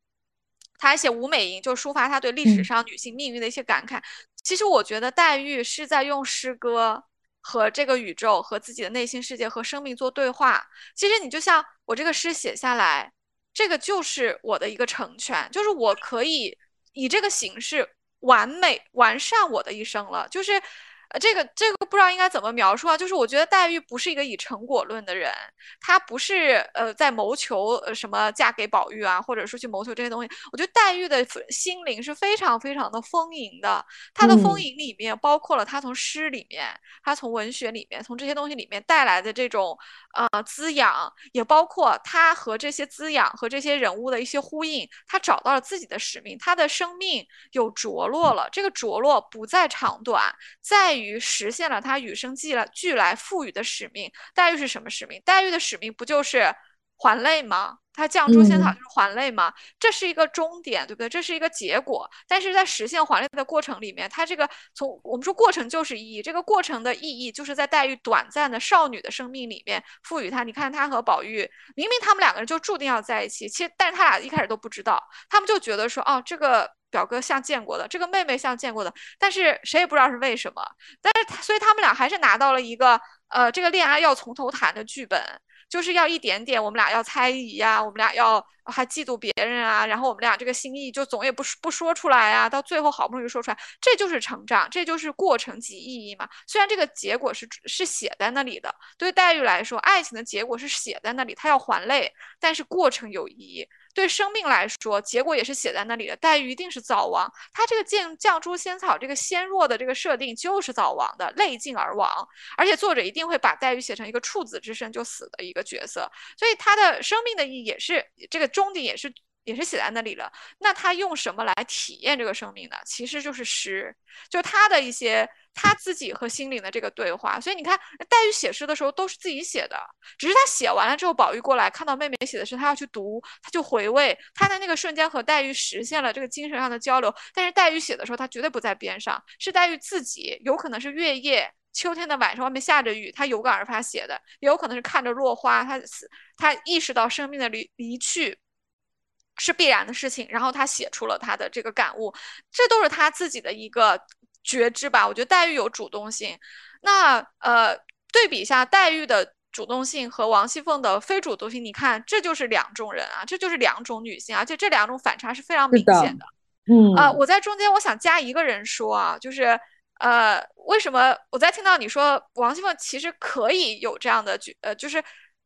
他还写《武美吟》，就抒发他对历史上女性命运的一些感慨。其实，我觉得黛玉是在用诗歌和这个宇宙、和自己的内心世界、和生命做对话。其实，你就像我这个诗写下来，这个就是我的一个成全，就是我可以以这个形式完美完善我的一生了，就是。这个这个不知道应该怎么描述啊？就是我觉得黛玉不是一个以成果论的人，她不是呃在谋求呃什么嫁给宝玉啊，或者说去谋求这些东西。我觉得黛玉的心灵是非常非常的丰盈的，她的丰盈里面包括了她从诗里面，她从文学里面，从这些东西里面带来的这种呃滋养，也包括她和这些滋养和这些人物的一些呼应，她找到了自己的使命，她的生命有着落了，这个着落不在长短，在于。于实现了他与生俱来俱来赋予的使命。黛玉是什么使命？黛玉的使命不就是还泪吗？他降诛仙草就是还泪吗？这是一个终点，对不对？这是一个结果。但是在实现还泪的过程里面，他这个从我们说过程就是意义，这个过程的意义就是在黛玉短暂的少女的生命里面赋予她。你看，她和宝玉明明他们两个人就注定要在一起，其实但是他俩一开始都不知道，他们就觉得说，哦，这个。表哥像见过的，这个妹妹像见过的，但是谁也不知道是为什么。但是，所以他们俩还是拿到了一个，呃，这个恋爱要从头谈的剧本，就是要一点点，我们俩要猜疑呀，我们俩要还嫉妒别人啊，然后我们俩这个心意就总也不不说出来啊，到最后好不容易说出来，这就是成长，这就是过程及意义嘛。虽然这个结果是是写在那里的，对黛玉来说，爱情的结果是写在那里，她要还泪，但是过程有意义。对生命来说，结果也是写在那里的。黛玉一定是早亡，她这个降降诛仙草这个纤弱的这个设定就是早亡的，泪尽而亡。而且作者一定会把黛玉写成一个处子之身就死的一个角色，所以她的生命的意义也是这个终点也是也是写在那里了。那她用什么来体验这个生命呢？其实就是诗，就他的一些。他自己和心灵的这个对话，所以你看，黛玉写诗的时候都是自己写的，只是他写完了之后，宝玉过来看到妹妹写的诗，他要去读，他就回味，他在那个瞬间和黛玉实现了这个精神上的交流。但是黛玉写的时候，他绝对不在边上，是黛玉自己，有可能是月夜秋天的晚上，外面下着雨，他有感而发写的，也有可能是看着落花，他他意识到生命的离离去是必然的事情，然后他写出了他的这个感悟，这都是他自己的一个。觉知吧，我觉得黛玉有主动性。那呃，对比一下黛玉的主动性和王熙凤的非主动性，你看，这就是两种人啊，这就是两种女性，而且这两种反差是非常明显的。嗯啊，我在中间我想加一个人说啊，就是呃，为什么我在听到你说王熙凤其实可以有这样的举呃，就是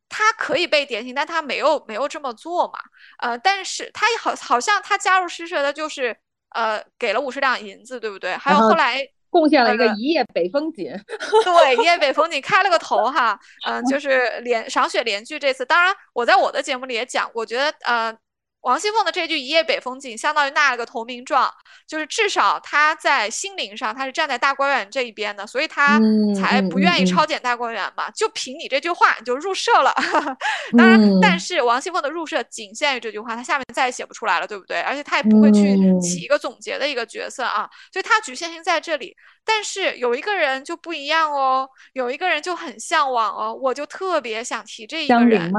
她可以被点醒，但她没有没有这么做嘛？呃，但是她好好像她加入诗社的就是。呃，给了五十两银子，对不对？还有后来贡献了一个一夜北风紧，对，一夜北风紧开了个头哈，嗯，就是连赏雪连句这次，当然我在我的节目里也讲过，觉得呃。王熙凤的这句“一夜北风紧”相当于纳了个投名状，就是至少她在心灵上她是站在大观园这一边的，所以她才不愿意抄检大观园嘛。就凭你这句话，你就入社了。当然，但是王熙凤的入社仅限于这句话，她下面再也写不出来了，对不对？而且她也不会去起一个总结的一个角色啊，所以她局限性在这里。但是有一个人就不一样哦，有一个人就很向往哦，我就特别想提这一个人。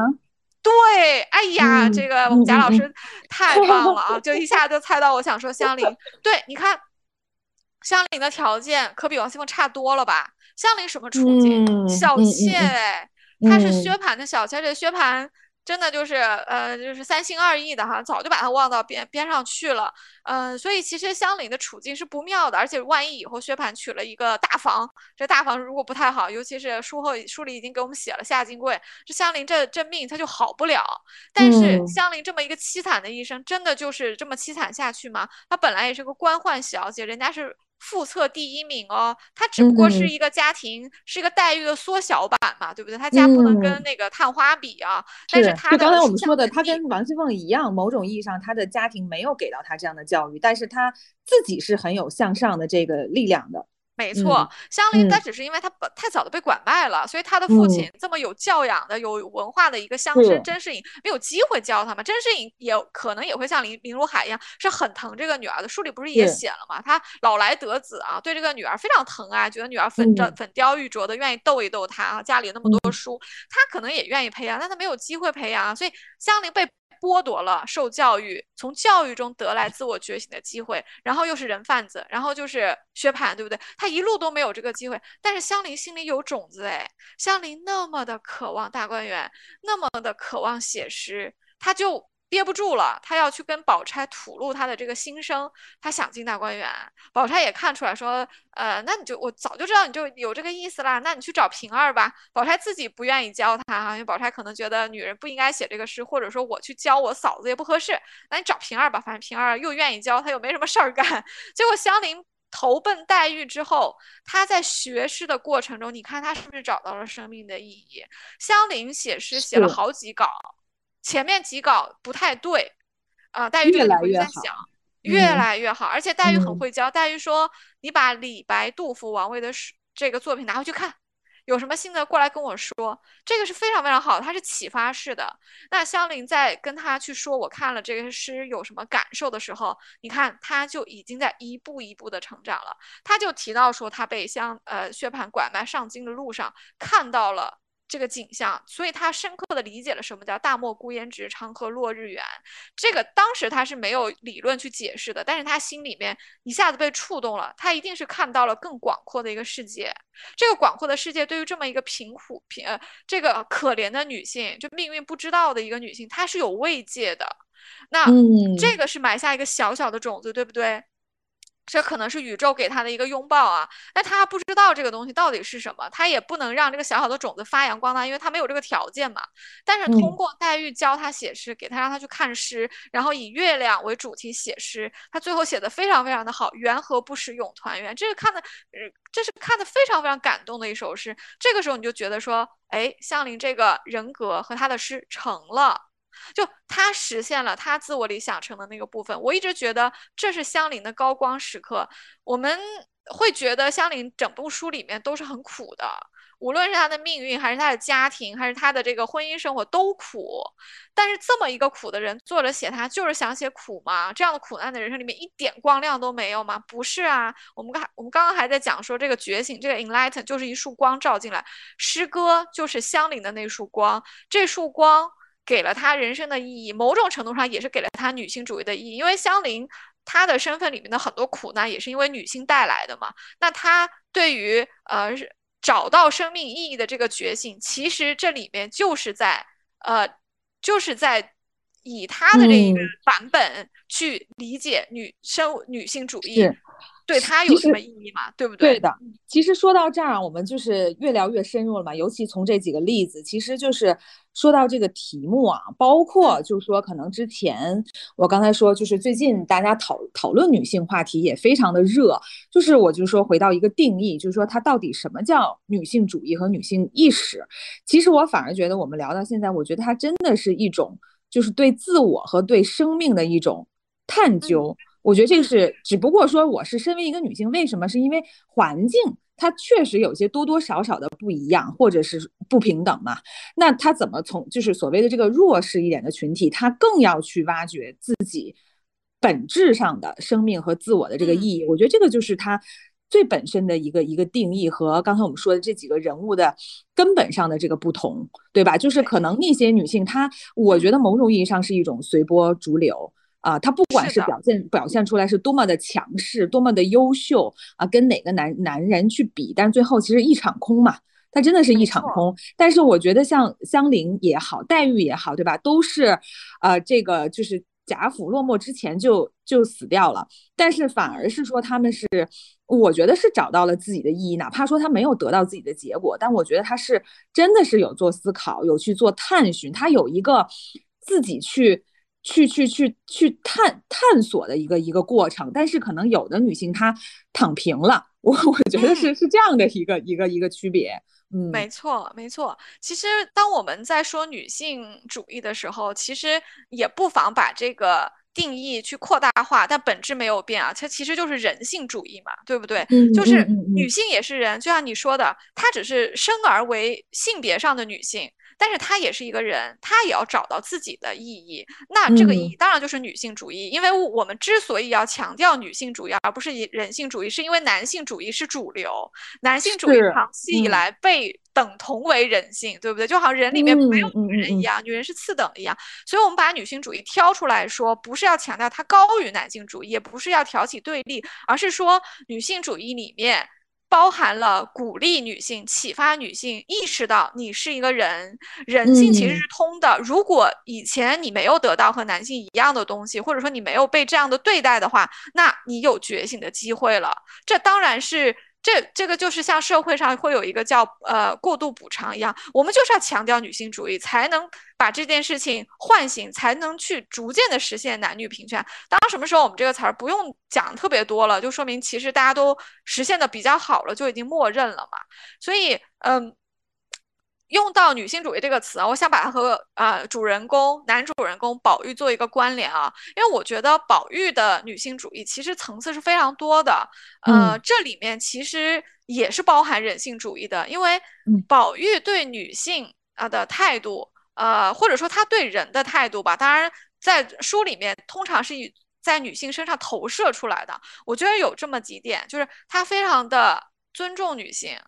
对，哎呀，这个我们贾老师太棒了啊！就一 下就猜到我想说香菱。对，你看香菱的条件可比王熙凤差多了吧？香菱什么处境？小妾哎，她是薛蟠的小妾，这薛蟠真的就是呃，就是三心二意的哈，早就把他忘到边边上去了。嗯，所以其实香菱的处境是不妙的，而且万一以后薛蟠娶了一个大房，这大房如果不太好，尤其是书后书里已经给我们写了夏金桂，这香菱这这命他就好不了。但是香菱这么一个凄惨的一生，真的就是这么凄惨下去吗？她本来也是个官宦小姐，人家是。复测第一名哦，他只不过是一个家庭，是一个待遇的缩小版嘛，对不对？他家不能跟那个探花比啊。但是他刚才我们说的，他跟王熙凤一样，某种意义上他的家庭没有给到他这样的教育，但是他自己是很有向上的这个力量的。没错，香菱她只是因为她本太早的被拐卖了，所以她的父亲这么有教养的、有文化的一个乡绅甄士隐没有机会教她嘛。甄士隐也可能也会像林林如海一样，是很疼这个女儿的。书里不是也写了嘛？他老来得子啊，对这个女儿非常疼爱，觉得女儿粉着粉雕玉琢的，愿意逗一逗她啊。家里那么多书，他可能也愿意培养，但他没有机会培养，所以香菱被。剥夺了受教育、从教育中得来自我觉醒的机会，然后又是人贩子，然后就是薛蟠，对不对？他一路都没有这个机会，但是香菱心里有种子，哎，香菱那么的渴望大观园，那么的渴望写诗，他就。憋不住了，他要去跟宝钗吐露他的这个心声，他想进大观园。宝钗也看出来说，呃，那你就我早就知道你就有这个意思啦，那你去找平儿吧。宝钗自己不愿意教他哈，因为宝钗可能觉得女人不应该写这个诗，或者说我去教我嫂子也不合适。那你找平儿吧，反正平儿又愿意教，他又没什么事儿干。结果香菱投奔黛玉之后，她在学诗的过程中，你看她是不是找到了生命的意义？香菱写诗写了好几稿。前面几稿不太对，啊，黛玉这个你在想，越来越好，而且黛玉很会教。黛玉说：“你把李白、杜甫、王维的诗这个作品拿回去看，有什么心得过来跟我说。”这个是非常非常好，它是启发式的。那香菱在跟他去说我看了这个诗有什么感受的时候，你看他就已经在一步一步的成长了。他就提到说，他被香呃薛蟠拐卖上京的路上看到了。这个景象，所以他深刻的理解了什么叫“大漠孤烟直，长河落日圆”。这个当时他是没有理论去解释的，但是他心里面一下子被触动了。他一定是看到了更广阔的一个世界。这个广阔的世界对于这么一个贫苦、贫呃这个可怜的女性，就命运不知道的一个女性，她是有慰藉的。那这个是埋下一个小小的种子，对不对？这可能是宇宙给他的一个拥抱啊，但他不知道这个东西到底是什么，他也不能让这个小小的种子发扬光大，因为他没有这个条件嘛。但是通过黛玉教他写诗，给他让他去看诗，然后以月亮为主题写诗，他最后写的非常非常的好，缘何不识永团圆，这个看的，呃这是看的非常非常感动的一首诗。这个时候你就觉得说，哎，香菱这个人格和他的诗成了。就他实现了他自我理想成的那个部分，我一直觉得这是香菱的高光时刻。我们会觉得香菱整部书里面都是很苦的，无论是他的命运，还是他的家庭，还是他的这个婚姻生活都苦。但是这么一个苦的人，作者写他就是想写苦吗？这样的苦难的人生里面一点光亮都没有吗？不是啊，我们刚我们刚刚还在讲说这个觉醒，这个 enlighten 就是一束光照进来，诗歌就是香菱的那束光，这束光。给了他人生的意义，某种程度上也是给了他女性主义的意义。因为香菱她的身份里面的很多苦难也是因为女性带来的嘛。那她对于呃找到生命意义的这个觉醒，其实这里面就是在呃就是在以她的这一个版本去理解女生女性主义。对他有什么意义嘛？对不对？对的。其实说到这儿，我们就是越聊越深入了嘛。尤其从这几个例子，其实就是说到这个题目啊，包括就是说，可能之前我刚才说，就是最近大家讨讨论女性话题也非常的热。就是我就说回到一个定义，就是说它到底什么叫女性主义和女性意识？其实我反而觉得，我们聊到现在，我觉得它真的是一种，就是对自我和对生命的一种探究。我觉得这个是，只不过说我是身为一个女性，为什么？是因为环境它确实有些多多少少的不一样，或者是不平等嘛。那他怎么从就是所谓的这个弱势一点的群体，他更要去挖掘自己本质上的生命和自我的这个意义？我觉得这个就是他最本身的一个一个定义和刚才我们说的这几个人物的根本上的这个不同，对吧？就是可能那些女性，她我觉得某种意义上是一种随波逐流。啊，他不管是表现表现出来是多么的强势，多么的优秀啊，跟哪个男男人去比，但最后其实一场空嘛，他真的是一场空。但是我觉得像香菱也好，黛玉也好，对吧？都是，呃，这个就是贾府落寞之前就就死掉了，但是反而是说他们是，我觉得是找到了自己的意义，哪怕说他没有得到自己的结果，但我觉得他是真的是有做思考，有去做探寻，他有一个自己去。去去去去探探索的一个一个过程，但是可能有的女性她躺平了，我我觉得是是这样的一个一个一个区别。嗯，没错没错。其实当我们在说女性主义的时候，其实也不妨把这个定义去扩大化，但本质没有变啊，它其实就是人性主义嘛，对不对？就是女性也是人，就像你说的，她只是生而为性别上的女性。但是她也是一个人，她也要找到自己的意义。那这个意义当然就是女性主义，因为我们之所以要强调女性主义，而不是以人性主义，是因为男性主义是主流，男性主义长期以来被等同为人性，对不对？就好像人里面没有女人一样，女人是次等一样。所以，我们把女性主义挑出来说，不是要强调它高于男性主义，也不是要挑起对立，而是说女性主义里面。包含了鼓励女性、启发女性意识到你是一个人，人性其实是通的。如果以前你没有得到和男性一样的东西，或者说你没有被这样的对待的话，那你有觉醒的机会了。这当然是。这这个就是像社会上会有一个叫呃过度补偿一样，我们就是要强调女性主义，才能把这件事情唤醒，才能去逐渐的实现男女平权。当什么时候我们这个词儿不用讲特别多了，就说明其实大家都实现的比较好了，就已经默认了嘛。所以嗯。用到女性主义这个词啊，我想把它和啊主人公男主人公宝玉做一个关联啊，因为我觉得宝玉的女性主义其实层次是非常多的，呃，这里面其实也是包含人性主义的，因为宝玉对女性啊的态度，呃，或者说他对人的态度吧，当然在书里面通常是以在女性身上投射出来的，我觉得有这么几点，就是他非常的尊重女性。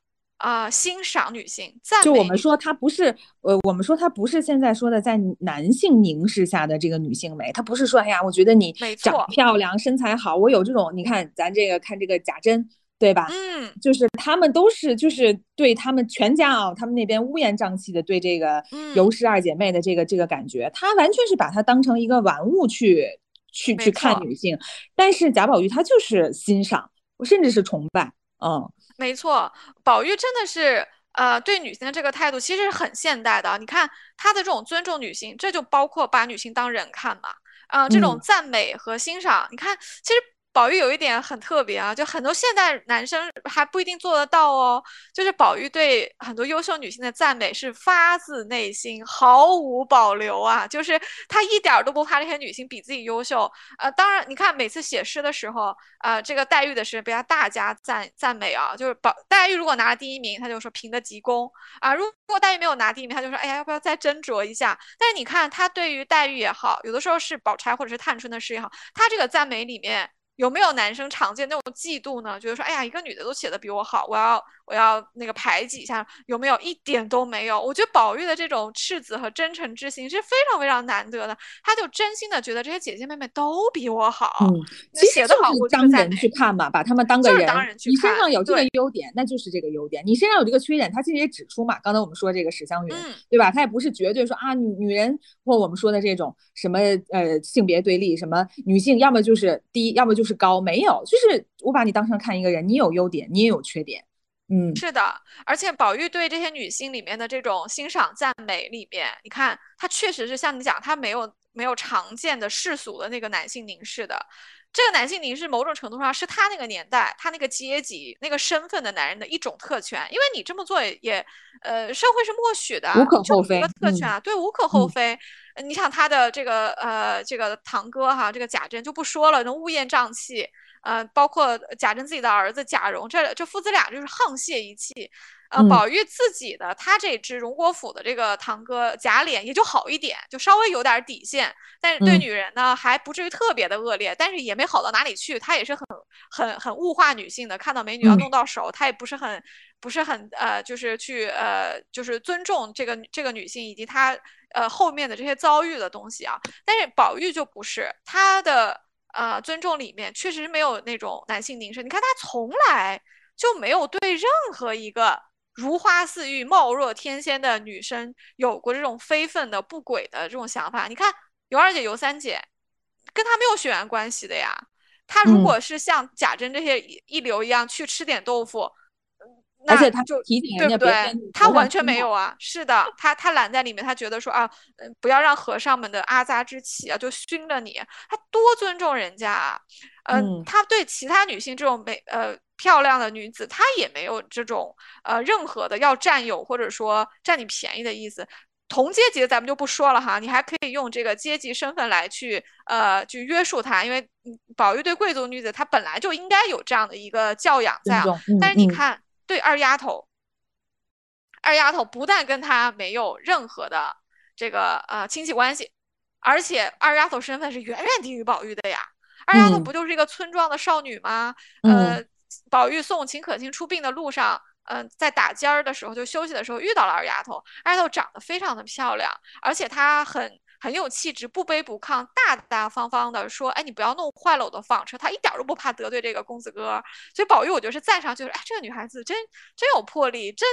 啊，欣赏女性，就我们说她不是，呃，我们说她不是现在说的在男性凝视下的这个女性美，她不是说，哎呀，我觉得你长漂亮，身材好，我有这种，你看咱这个看这个贾珍，对吧？嗯，就是他们都是，就是对他们全家啊，他们那边乌烟瘴气的对这个尤氏二姐妹的这个这个感觉，她完全是把她当成一个玩物去去去看女性，但是贾宝玉他就是欣赏，甚至是崇拜，嗯。没错，宝玉真的是，呃，对女性的这个态度其实是很现代的。你看他的这种尊重女性，这就包括把女性当人看嘛，啊，这种赞美和欣赏。你看，其实。宝玉有一点很特别啊，就很多现代男生还不一定做得到哦。就是宝玉对很多优秀女性的赞美是发自内心，毫无保留啊，就是他一点都不怕这些女性比自己优秀。呃，当然，你看每次写诗的时候，呃，这个黛玉的诗被他大加赞赞美啊，就是宝黛玉如果拿了第一名，他就说评的极功啊；如果黛玉没有拿第一名，他就说哎呀，要不要再斟酌一下？但是你看他对于黛玉也好，有的时候是宝钗或者是探春的诗也好，他这个赞美里面。有没有男生常见那种嫉妒呢？觉得说，哎呀，一个女的都写的比我好，我要我要那个排挤一下。有没有？一点都没有。我觉得宝玉的这种赤子和真诚之心是非常非常难得的。他就真心的觉得这些姐姐妹妹都比我好。嗯，其实就是当人去看嘛，把他们当个人。你身上有这个优点，那就是这个优点；你身上有这个缺点，他其实也指出嘛。刚才我们说这个史湘云，对吧？他也不是绝对说啊，女女人或我们说的这种什么呃性别对立，什么女性要么就是低，要么就是高，没有。就是我把你当成看一个人，你有优点，你也有缺点，嗯，是的。而且宝玉对这些女性里面的这种欣赏赞美里面，你看他确实是像你讲，他没有没有常见的世俗的那个男性凝视的。这个男性凝视某种程度上是他那个年代、他那个阶级、那个身份的男人的一种特权，因为你这么做也，呃，社会是默许的，无可厚非。一个特权啊，对，无可厚非。你想他的这个呃这个堂哥哈，这个贾珍就不说了，那乌烟瘴气。呃，包括贾珍自己的儿子贾蓉，这这父子俩就是沆瀣一气。呃，宝玉自己的他这支荣国府的这个堂哥贾琏也就好一点，就稍微有点底线，但是对女人呢还不至于特别的恶劣，但是也没好到哪里去。他也是很很很物化女性的，看到美女要弄到手，他也不是很不是很呃，就是去呃，就是尊重这个这个女性以及他呃后面的这些遭遇的东西啊。但是宝玉就不是他的。呃，尊重里面确实没有那种男性凝视。你看他从来就没有对任何一个如花似玉、貌若天仙的女生有过这种非分的、不轨的这种想法。你看尤二姐、尤三姐，跟她没有血缘关系的呀。她如果是像贾珍这些一流一样去吃点豆腐。而且他就提醒对不对？他完全没有啊。啊，是的，他他懒在里面，他觉得说啊，嗯，不要让和尚们的阿扎之气啊，就熏了你。他多尊重人家啊，嗯，他对其他女性这种美呃漂亮的女子，他也没有这种呃任何的要占有或者说占你便宜的意思。同阶级的咱们就不说了哈，你还可以用这个阶级身份来去呃去约束他，因为宝玉对贵族女子，她本来就应该有这样的一个教养在啊。但是你看。对二丫头，二丫头不但跟他没有任何的这个呃亲戚关系，而且二丫头身份是远远低于宝玉的呀。二丫头不就是一个村庄的少女吗？呃，宝玉送秦可卿出殡的路上，嗯，在打尖儿的时候就休息的时候遇到了二丫头。二丫头长得非常的漂亮，而且她很。很有气质，不卑不亢，大大方方的说：“哎，你不要弄坏了我的纺车。”他一点都不怕得罪这个公子哥，所以宝玉我觉得是赞赏，就是哎，这个女孩子真真有魄力，真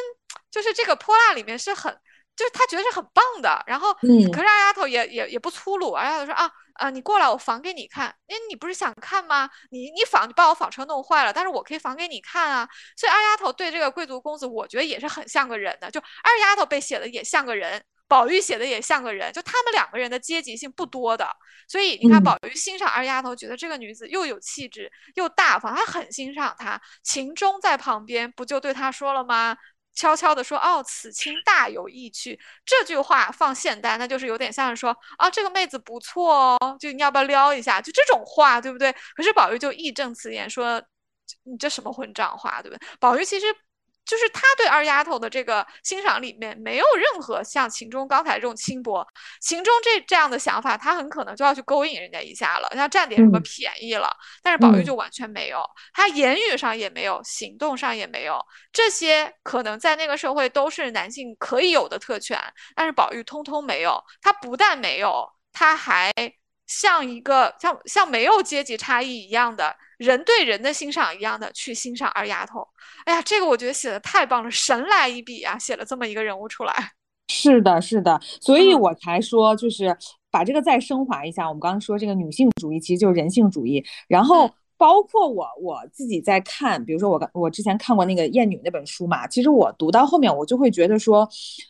就是这个泼辣里面是很，就是他觉得是很棒的。然后，嗯，可是二丫头也也也不粗鲁，二丫头说啊啊，你过来，我纺给你看。哎，你不是想看吗？你你纺，你把我纺车弄坏了，但是我可以纺给你看啊。所以二丫头对这个贵族公子，我觉得也是很像个人的，就二丫头被写的也像个人。宝玉写的也像个人，就他们两个人的阶级性不多的，所以你看，宝玉欣赏二丫头，觉得这个女子又有气质又大方，他很欣赏她。秦钟在旁边不就对他说了吗？悄悄的说：“哦，此卿大有意趣。”这句话放现代，那就是有点像是说：“啊，这个妹子不错哦，就你要不要撩一下？”就这种话，对不对？可是宝玉就义正辞严说：“你这什么混账话，对不对？”宝玉其实。就是他对二丫头的这个欣赏里面没有任何像秦钟刚才这种轻薄，秦钟这这样的想法，他很可能就要去勾引人家一下了，要占点什么便宜了。但是宝玉就完全没有，他言语上也没有，行动上也没有，这些可能在那个社会都是男性可以有的特权，但是宝玉通通没有。他不但没有，他还像一个像像没有阶级差异一样的。人对人的欣赏一样的去欣赏二丫头，哎呀，这个我觉得写的太棒了，神来一笔啊，写了这么一个人物出来。是的，是的，所以我才说，就是把这个再升华一下。我们刚刚说这个女性主义其实就是人性主义，然后包括我我自己在看，比如说我我之前看过那个《艳女》那本书嘛，其实我读到后面我就会觉得说，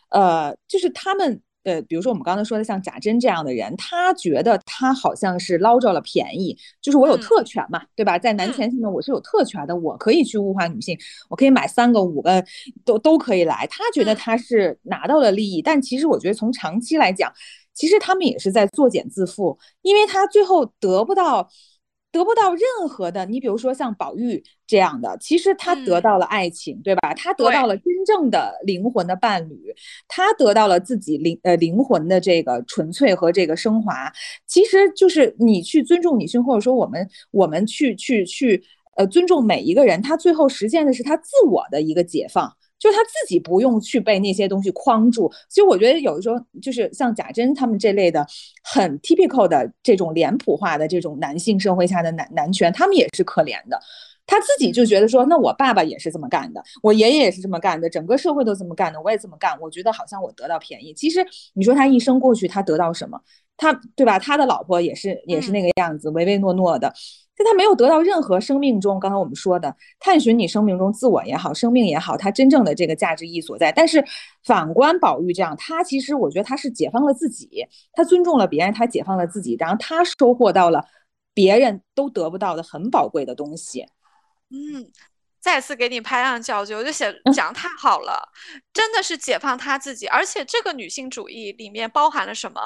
呃，就是他们。呃，比如说我们刚才说的像贾珍这样的人，他觉得他好像是捞着了便宜，就是我有特权嘛，对吧？在男权性面我是有特权的，我可以去物化女性，我可以买三个五个都都可以来。他觉得他是拿到了利益，但其实我觉得从长期来讲，其实他们也是在作茧自缚，因为他最后得不到。得不到任何的，你比如说像宝玉这样的，其实他得到了爱情，对吧？他得到了真正的灵魂的伴侣，他得到了自己灵呃灵魂的这个纯粹和这个升华。其实就是你去尊重女性，或者说我们我们去去去呃尊重每一个人，他最后实现的是他自我的一个解放。就是他自己不用去被那些东西框住。其实我觉得有的时候，就是像贾珍他们这类的很 typical 的这种脸谱化的这种男性社会下的男男权，他们也是可怜的。他自己就觉得说，那我爸爸也是这么干的，我爷爷也是这么干的，整个社会都这么干的，我也这么干。我觉得好像我得到便宜。其实你说他一生过去，他得到什么？他对吧？他的老婆也是也是那个样子，唯唯诺诺的。在他没有得到任何生命中，刚才我们说的探寻你生命中自我也好，生命也好，他真正的这个价值意义所在。但是反观宝玉这样，他其实我觉得他是解放了自己，他尊重了别人，他解放了自己，然后他收获到了别人都得不到的很宝贵的东西。嗯，再次给你拍案叫绝，我就写讲太好了，真的是解放他自己，而且这个女性主义里面包含了什么？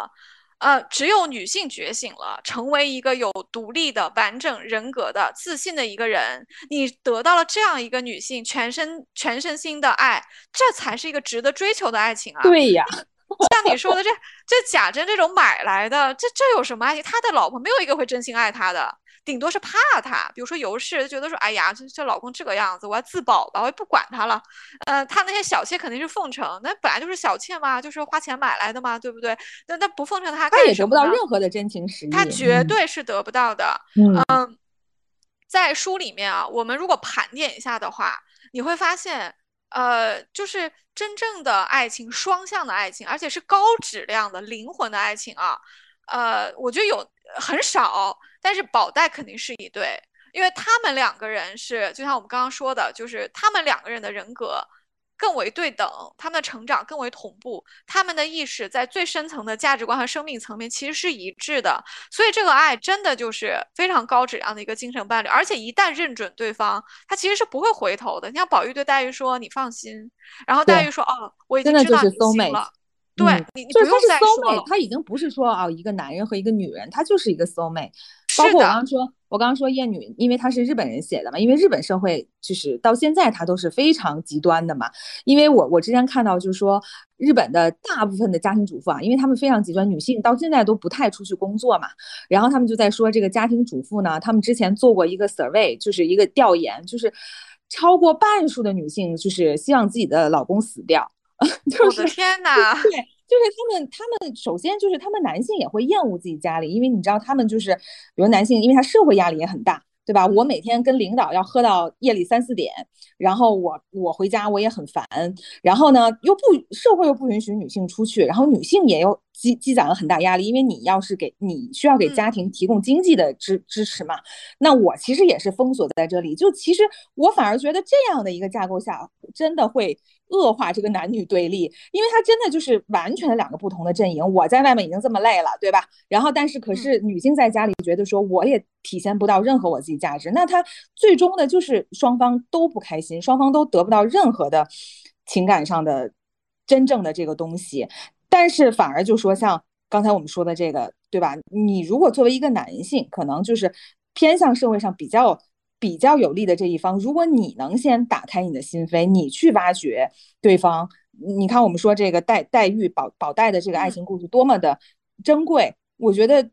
呃，只有女性觉醒了，成为一个有独立的、完整人格的、自信的一个人，你得到了这样一个女性全身全身心的爱，这才是一个值得追求的爱情啊！对呀，像你说的，这这贾珍这种买来的，这这有什么爱情？他的老婆没有一个会真心爱他的。顶多是怕他，比如说尤氏觉得说，哎呀，这这老公这个样子，我要自保吧，我也不管他了。呃，他那些小妾肯定是奉承，那本来就是小妾嘛，就是花钱买来的嘛，对不对？那那不奉承他，他也得不到任何的真情实意，他绝对是得不到的。嗯，在书里面啊，我们如果盘点一下的话，你会发现，呃，就是真正的爱情，双向的爱情，而且是高质量的灵魂的爱情啊。呃，我觉得有很少，但是宝黛肯定是一对，因为他们两个人是，就像我们刚刚说的，就是他们两个人的人格。更为对等，他们的成长更为同步，他们的意识在最深层的价值观和生命层面其实是一致的，所以这个爱真的就是非常高质量的一个精神伴侣，而且一旦认准对方，他其实是不会回头的。你像宝玉对黛玉说：“你放心。”然后黛玉说：“哦，我已经知道你心了。”对你，你不用再说了。他已经不是说啊，一个男人和一个女人，他就是一个 soul mate。包括我刚刚说，我刚刚说艳女，因为她是日本人写的嘛，因为日本社会就是到现在它都是非常极端的嘛。因为我我之前看到就是说，日本的大部分的家庭主妇啊，因为他们非常极端，女性到现在都不太出去工作嘛。然后他们就在说这个家庭主妇呢，他们之前做过一个 survey，就是一个调研，就是超过半数的女性就是希望自己的老公死掉。我的天哪！对。就是他们，他们首先就是他们男性也会厌恶自己家里，因为你知道他们就是，比如男性，因为他社会压力也很大，对吧？我每天跟领导要喝到夜里三四点，然后我我回家我也很烦，然后呢又不社会又不允许女性出去，然后女性也有积积攒了很大压力，因为你要是给你需要给家庭提供经济的支支持嘛，那我其实也是封锁在这里，就其实我反而觉得这样的一个架构下，真的会。恶化这个男女对立，因为他真的就是完全两个不同的阵营。我在外面已经这么累了，对吧？然后，但是可是女性在家里觉得说，我也体现不到任何我自己价值。那他最终的就是双方都不开心，双方都得不到任何的情感上的真正的这个东西。但是反而就说像刚才我们说的这个，对吧？你如果作为一个男性，可能就是偏向社会上比较。比较有利的这一方，如果你能先打开你的心扉，你去挖掘对方，你看我们说这个黛黛玉宝宝黛的这个爱情故事多么的珍贵，我觉得。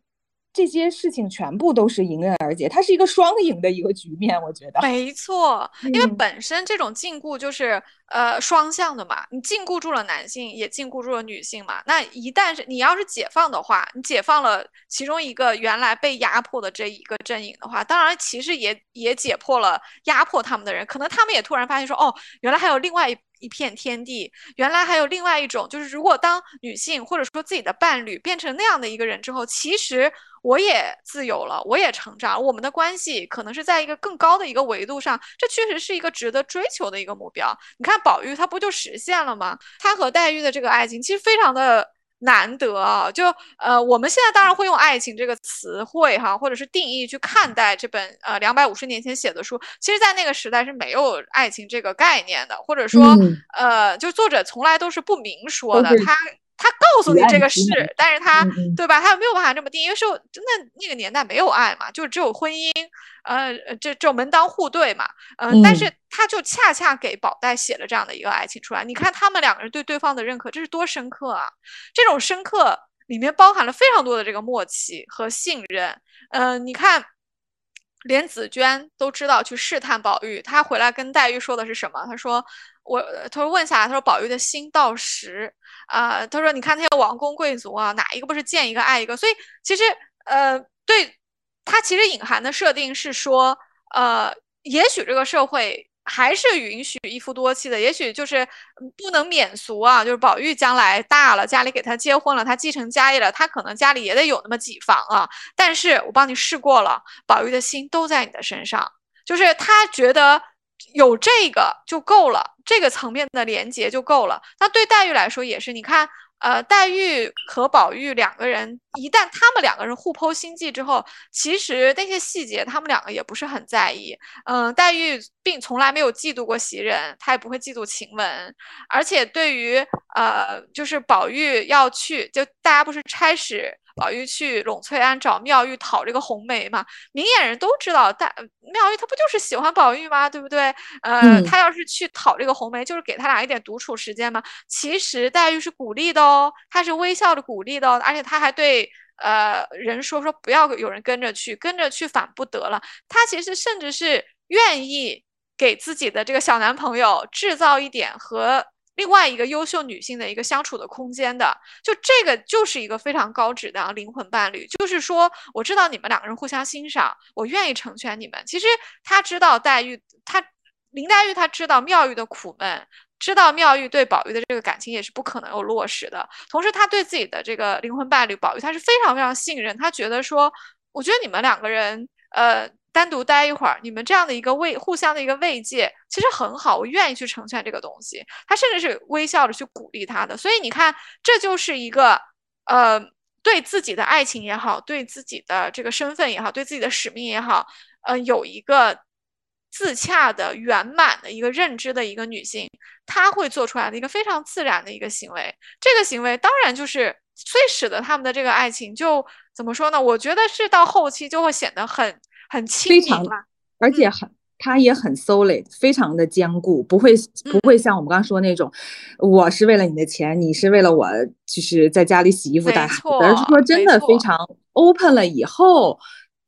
这些事情全部都是迎刃而解，它是一个双赢的一个局面，我觉得没错。因为本身这种禁锢就是呃双向的嘛，你禁锢住了男性，也禁锢住了女性嘛。那一旦是你要是解放的话，你解放了其中一个原来被压迫的这一个阵营的话，当然其实也也解破了压迫他们的人，可能他们也突然发现说，哦，原来还有另外一。一片天地，原来还有另外一种，就是如果当女性或者说自己的伴侣变成那样的一个人之后，其实我也自由了，我也成长，我们的关系可能是在一个更高的一个维度上，这确实是一个值得追求的一个目标。你看宝玉他不就实现了吗？他和黛玉的这个爱情其实非常的。难得啊，就呃，我们现在当然会用爱情这个词汇哈，或者是定义去看待这本呃两百五十年前写的书。其实，在那个时代是没有爱情这个概念的，或者说呃，就作者从来都是不明说的，他。他告诉你这个是，但是他对吧？他没有办法这么定，因为是真的那个年代没有爱嘛，就只有婚姻，呃，这这门当户对嘛，嗯，但是他就恰恰给宝黛写了这样的一个爱情出来。你看他们两个人对对方的认可，这是多深刻啊！这种深刻里面包含了非常多的这个默契和信任。嗯，你看，连紫娟都知道去试探宝玉，她回来跟黛玉说的是什么？她说。我她说问下来，他说宝玉的心到时啊，她说你看那些王公贵族啊，哪一个不是见一个爱一个？所以其实呃，对他其实隐含的设定是说，呃，也许这个社会还是允许一夫多妻的，也许就是不能免俗啊，就是宝玉将来大了，家里给他结婚了，他继承家业了，他可能家里也得有那么几房啊。但是我帮你试过了，宝玉的心都在你的身上，就是他觉得。有这个就够了，这个层面的连接就够了。那对黛玉来说也是，你看，呃，黛玉和宝玉两个人，一旦他们两个人互剖心计之后，其实那些细节他们两个也不是很在意。嗯，黛玉并从来没有嫉妒过袭人，她也不会嫉妒晴雯。而且对于呃，就是宝玉要去，就大家不是差使。宝玉去栊翠庵找妙玉讨这个红梅嘛，明眼人都知道，但妙玉她不就是喜欢宝玉吗？对不对？呃，她要是去讨这个红梅，就是给他俩一点独处时间嘛。其实黛玉是鼓励的哦，她是微笑着鼓励的，哦而且她还对呃人说说不要有人跟着去，跟着去反不得了。她其实甚至是愿意给自己的这个小男朋友制造一点和。另外一个优秀女性的一个相处的空间的，就这个就是一个非常高质量灵魂伴侣。就是说，我知道你们两个人互相欣赏，我愿意成全你们。其实他知道黛玉，他林黛玉，他知道妙玉的苦闷，知道妙玉对宝玉的这个感情也是不可能有落实的。同时，他对自己的这个灵魂伴侣宝玉，他是非常非常信任。他觉得说，我觉得你们两个人，呃，单独待一会儿，你们这样的一个慰，互相的一个慰藉，其实很好。我愿意去成全这个东西。他甚至是微笑着去鼓励他的。所以你看，这就是一个，呃，对自己的爱情也好，对自己的这个身份也好，对自己的使命也好，呃，有一个。自洽的、圆满的一个认知的一个女性，她会做出来的一个非常自然的一个行为。这个行为当然就是，最使得他们的这个爱情就怎么说呢？我觉得是到后期就会显得很很亲密了，而且很，它也很 solid，非常的坚固，不会不会像我们刚刚说那种，我是为了你的钱，你是为了我，就是在家里洗衣服带孩子，而是说真的非常 open 了以后。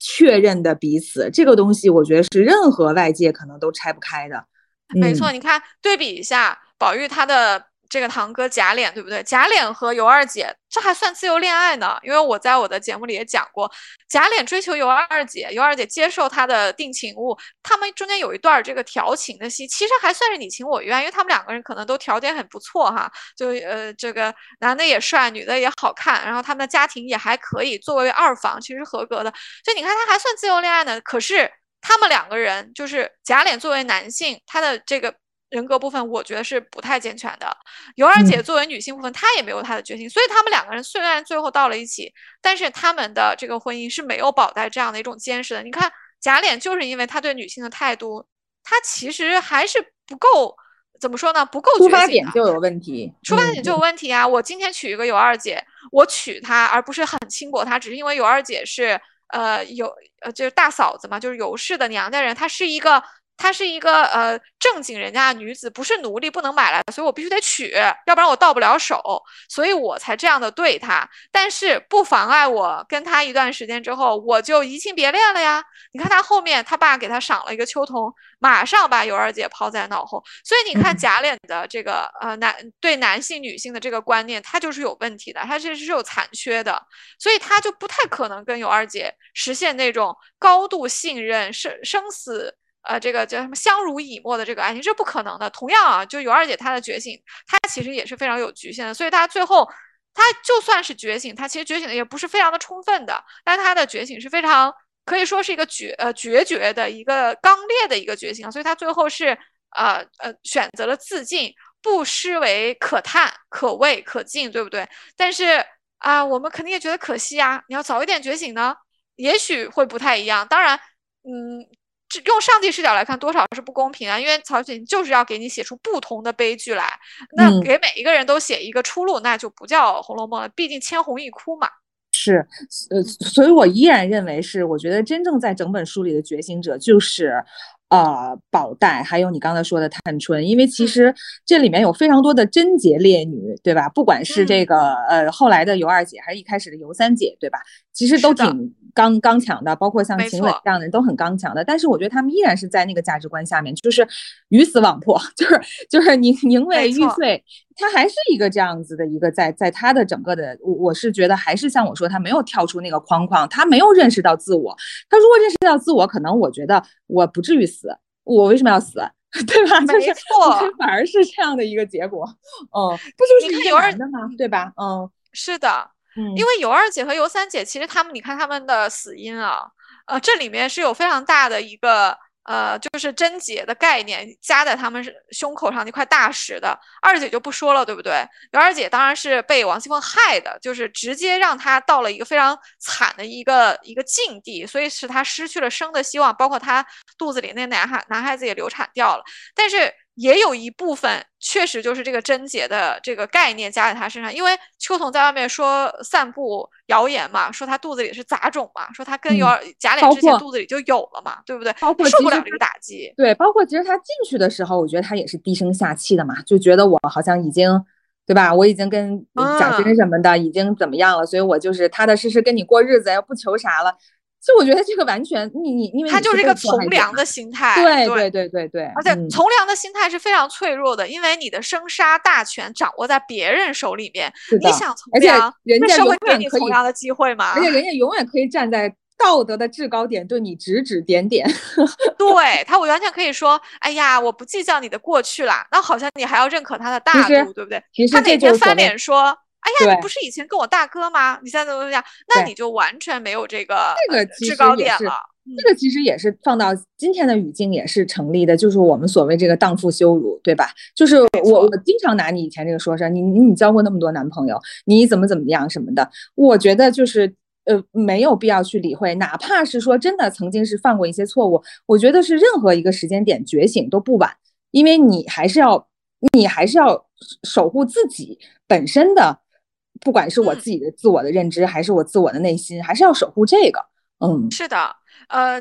确认的彼此，这个东西我觉得是任何外界可能都拆不开的。没错，你看对比一下，宝玉他的。这个堂哥贾琏对不对？贾琏和尤二姐这还算自由恋爱呢，因为我在我的节目里也讲过，贾琏追求尤二姐，尤二姐接受他的定情物，他们中间有一段这个调情的戏，其实还算是你情我愿，因为他们两个人可能都条件很不错哈，就呃这个男的也帅，女的也好看，然后他们的家庭也还可以，作为二房其实合格的，所以你看他还算自由恋爱呢。可是他们两个人就是贾琏作为男性，他的这个。人格部分，我觉得是不太健全的。尤二姐作为女性部分，她也没有她的决心，所以他们两个人虽然最后到了一起，但是他们的这个婚姻是没有保在这样的一种坚实的。你看贾琏就是因为他对女性的态度，他其实还是不够，怎么说呢？不够出发点就有问题，出发点就有问题啊！我今天娶一个尤二姐，我娶她而不是很轻薄她，只是因为尤二姐是呃有呃就是大嫂子嘛，就是尤氏的娘家人，她是一个。她是一个呃正经人家的女子，不是奴隶，不能买来的，所以我必须得娶，要不然我到不了手，所以我才这样的对她。但是不妨碍我跟她一段时间之后，我就移情别恋了呀。你看她后面，她爸给她赏了一个秋桐，马上把尤二姐抛在脑后。所以你看贾琏的这个呃男对男性女性的这个观念，他就是有问题的，他其实是有残缺的，所以他就不太可能跟尤二姐实现那种高度信任、生生死。呃，这个叫什么相濡以沫的这个爱情是不可能的。同样啊，就尤二姐她的觉醒，她其实也是非常有局限的。所以她最后，她就算是觉醒，她其实觉醒的也不是非常的充分的。但她的觉醒是非常可以说是一个决呃决绝的一个刚烈的一个觉醒。所以她最后是呃呃选择了自尽，不失为可叹、可畏、可敬，对不对？但是啊，我们肯定也觉得可惜啊。你要早一点觉醒呢，也许会不太一样。当然，嗯。用上帝视角来看，多少是不公平啊！因为曹雪芹就是要给你写出不同的悲剧来，那给每一个人都写一个出路，那就不叫《红楼梦》了。毕竟千红一哭嘛。是，呃，所以我依然认为是，我觉得真正在整本书里的觉醒者就是。呃，宝黛，还有你刚才说的探春，因为其实这里面有非常多的贞洁烈女，对吧？不管是这个呃后来的尤二姐，还是一开始的尤三姐，对吧？其实都挺刚刚强的，包括像秦伟这样的人都很刚强的。但是我觉得他们依然是在那个价值观下面，就是鱼死网破，就是就是宁宁为玉碎。他还是一个这样子的一个，在在他的整个的，我我是觉得还是像我说，他没有跳出那个框框，他没有认识到自我。他如果认识到自我，可能我觉得我不至于死，我为什么要死，对吧？没错，反而是这样的一个结果。嗯，不就是尤二的吗？对吧？嗯，是的，嗯，因为尤二姐和尤三姐，其实他们，你看他们的死因啊，呃，这里面是有非常大的一个。呃，就是贞洁的概念加在他们胸口上那块大石的二姐就不说了，对不对？尤二姐当然是被王熙凤害的，就是直接让她到了一个非常惨的一个一个境地，所以使她失去了生的希望，包括她肚子里那男孩男孩子也流产掉了，但是。也有一部分确实就是这个贞洁的这个概念加在他身上，因为秋桐在外面说散布谣言嘛，说他肚子里是杂种嘛，说他跟有贾琏之前肚子里就有了嘛，对不对？包括受不了这个打击。对，包括其实他进去的时候，我觉得他也是低声下气的嘛，就觉得我好像已经，对吧？我已经跟贾珍什么的已经怎么样了，所以我就是踏踏实实跟你过日子，要不求啥了。就我觉得这个完全，你你因为他就是一个从良的心态，对对对对对，而且从良的心态是非常脆弱的，因为你的生杀大权掌握在别人手里面，你想从良，人家会给你从良的机会吗？而且人家永远可以站在道德的制高点对你指指点点。对他，我完全可以说，哎呀，我不计较你的过去啦。那好像你还要认可他的大度，对不对？他哪天翻脸说，哎呀，你不是以前跟我大哥吗？你现在怎么怎么样？那你就完全没有这个这个制高点了。这个其实也是放到今天的语境也是成立的，就是我们所谓这个荡妇羞辱，对吧？就是我我经常拿你以前这个说事儿，你你你交过那么多男朋友，你怎么怎么样什么的，我觉得就是呃没有必要去理会，哪怕是说真的曾经是犯过一些错误，我觉得是任何一个时间点觉醒都不晚，因为你还是要你还是要守护自己本身的，不管是我自己的自我的认知，还是我自我的内心，还是要守护这个，嗯，是的。呃，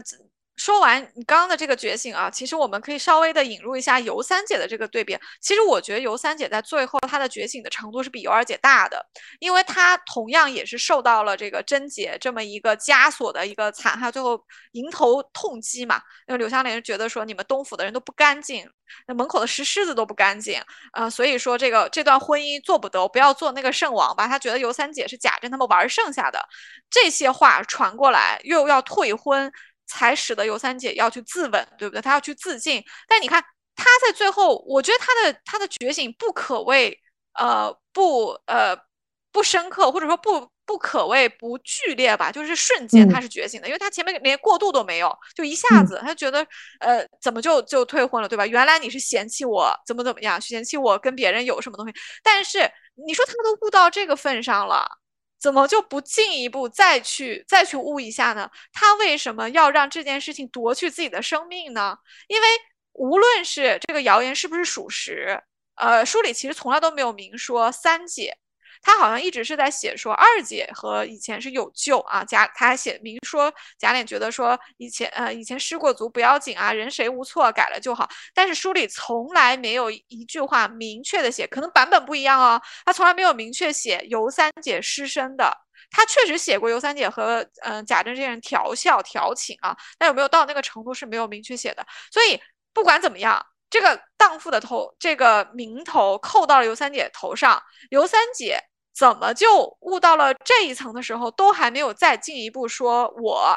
说完你刚刚的这个觉醒啊，其实我们可以稍微的引入一下尤三姐的这个对比。其实我觉得尤三姐在最后她的觉醒的程度是比尤二姐大的，因为她同样也是受到了这个贞洁这么一个枷锁的一个残害，最后迎头痛击嘛。因为柳湘莲觉得说你们东府的人都不干净，那门口的石狮子都不干净，呃，所以说这个这段婚姻做不得，不要做那个圣王吧。他觉得尤三姐是假着他们玩剩下的，这些话传过来，又要退婚。才使得尤三姐要去自刎，对不对？她要去自尽。但你看，她在最后，我觉得她的她的觉醒不可谓呃不呃不深刻，或者说不不可谓不剧烈吧？就是瞬间她是觉醒的，因为她前面连过渡都没有，就一下子她觉得呃怎么就就退婚了，对吧？原来你是嫌弃我怎么怎么样，嫌弃我跟别人有什么东西。但是你说他都悟到这个份上了。怎么就不进一步再去再去悟一下呢？他为什么要让这件事情夺去自己的生命呢？因为无论是这个谣言是不是属实，呃，书里其实从来都没有明说三姐。他好像一直是在写说二姐和以前是有救啊，贾他还写明说贾琏觉得说以前呃以前失过足不要紧啊，人谁无错，改了就好。但是书里从来没有一句话明确的写，可能版本不一样哦。他从来没有明确写尤三姐失身的，他确实写过尤三姐和嗯贾政这些人调笑调情啊，但有没有到那个程度是没有明确写的。所以不管怎么样。这个荡妇的头，这个名头扣到了尤三姐头上，尤三姐怎么就悟到了这一层的时候，都还没有再进一步说，我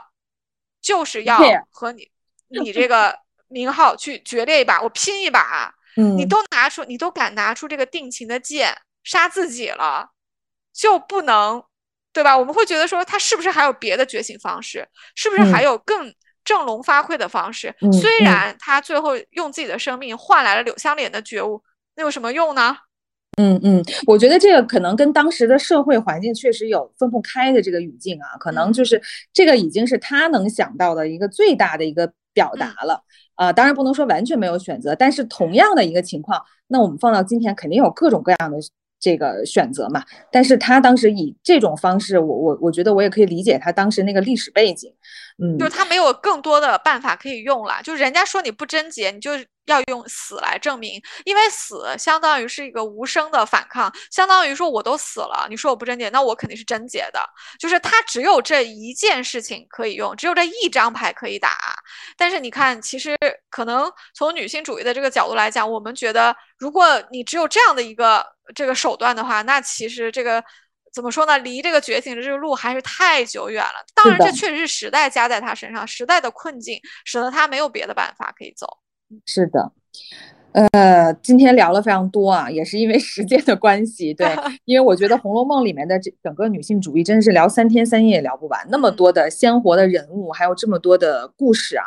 就是要和你，你这个名号去决裂一把，我拼一把。嗯，你都拿出，你都敢拿出这个定情的剑杀自己了，就不能，对吧？我们会觉得说，他是不是还有别的觉醒方式？是不是还有更？振聋发聩的方式，虽然他最后用自己的生命换来了柳湘莲的觉悟，那有什么用呢？嗯嗯，我觉得这个可能跟当时的社会环境确实有分不开的这个语境啊，可能就是这个已经是他能想到的一个最大的一个表达了啊。当然不能说完全没有选择，但是同样的一个情况，那我们放到今天肯定有各种各样的。这个选择嘛，但是他当时以这种方式，我我我觉得我也可以理解他当时那个历史背景，嗯，就是他没有更多的办法可以用了，就是人家说你不贞洁，你就。要用死来证明，因为死相当于是一个无声的反抗，相当于说我都死了，你说我不贞洁，那我肯定是贞洁的。就是他只有这一件事情可以用，只有这一张牌可以打。但是你看，其实可能从女性主义的这个角度来讲，我们觉得，如果你只有这样的一个这个手段的话，那其实这个怎么说呢？离这个觉醒的这个路还是太久远了。当然，这确实是时代加在他身上，时代的困境使得他没有别的办法可以走。是的，呃，今天聊了非常多啊，也是因为时间的关系。对，因为我觉得《红楼梦》里面的这整个女性主义真的是聊三天三夜也聊不完，那么多的鲜活的人物，还有这么多的故事啊。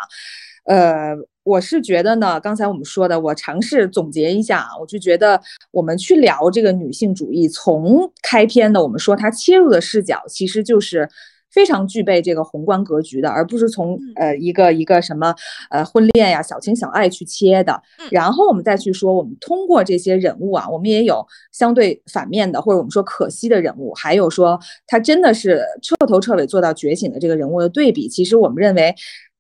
呃，我是觉得呢，刚才我们说的，我尝试总结一下啊，我就觉得我们去聊这个女性主义，从开篇的我们说它切入的视角，其实就是。非常具备这个宏观格局的，而不是从呃一个一个什么呃婚恋呀、小情小爱去切的。然后我们再去说，我们通过这些人物啊，我们也有相对反面的，或者我们说可惜的人物，还有说他真的是彻头彻尾做到觉醒的这个人物的对比。其实我们认为，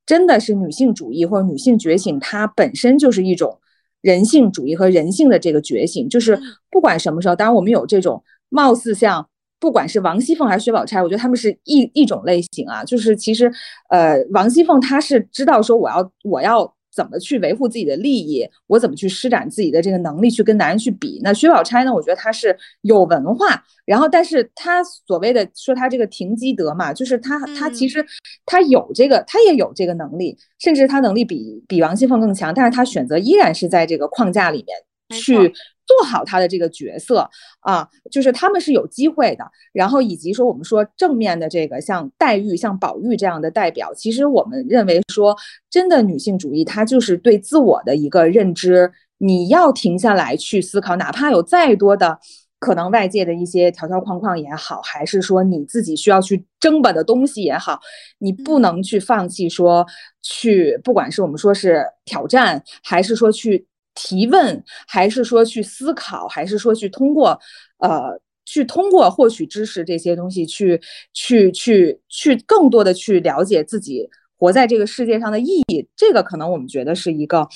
真的是女性主义或者女性觉醒，它本身就是一种人性主义和人性的这个觉醒。就是不管什么时候，当然我们有这种貌似像。不管是王熙凤还是薛宝钗，我觉得他们是一一种类型啊。就是其实，呃，王熙凤她是知道说我要我要怎么去维护自己的利益，我怎么去施展自己的这个能力去跟男人去比。那薛宝钗呢？我觉得她是有文化，然后但是她所谓的说她这个停机德嘛，就是她她其实她有这个，她也有这个能力，甚至她能力比比王熙凤更强，但是她选择依然是在这个框架里面去。做好他的这个角色啊，就是他们是有机会的。然后以及说我们说正面的这个像黛玉、像宝玉这样的代表，其实我们认为说真的女性主义，它就是对自我的一个认知。你要停下来去思考，哪怕有再多的可能外界的一些条条框框也好，还是说你自己需要去争吧的东西也好，你不能去放弃说去，不管是我们说是挑战，还是说去。提问，还是说去思考，还是说去通过，呃，去通过获取知识这些东西，去去去去更多的去了解自己活在这个世界上的意义。这个可能我们觉得是一个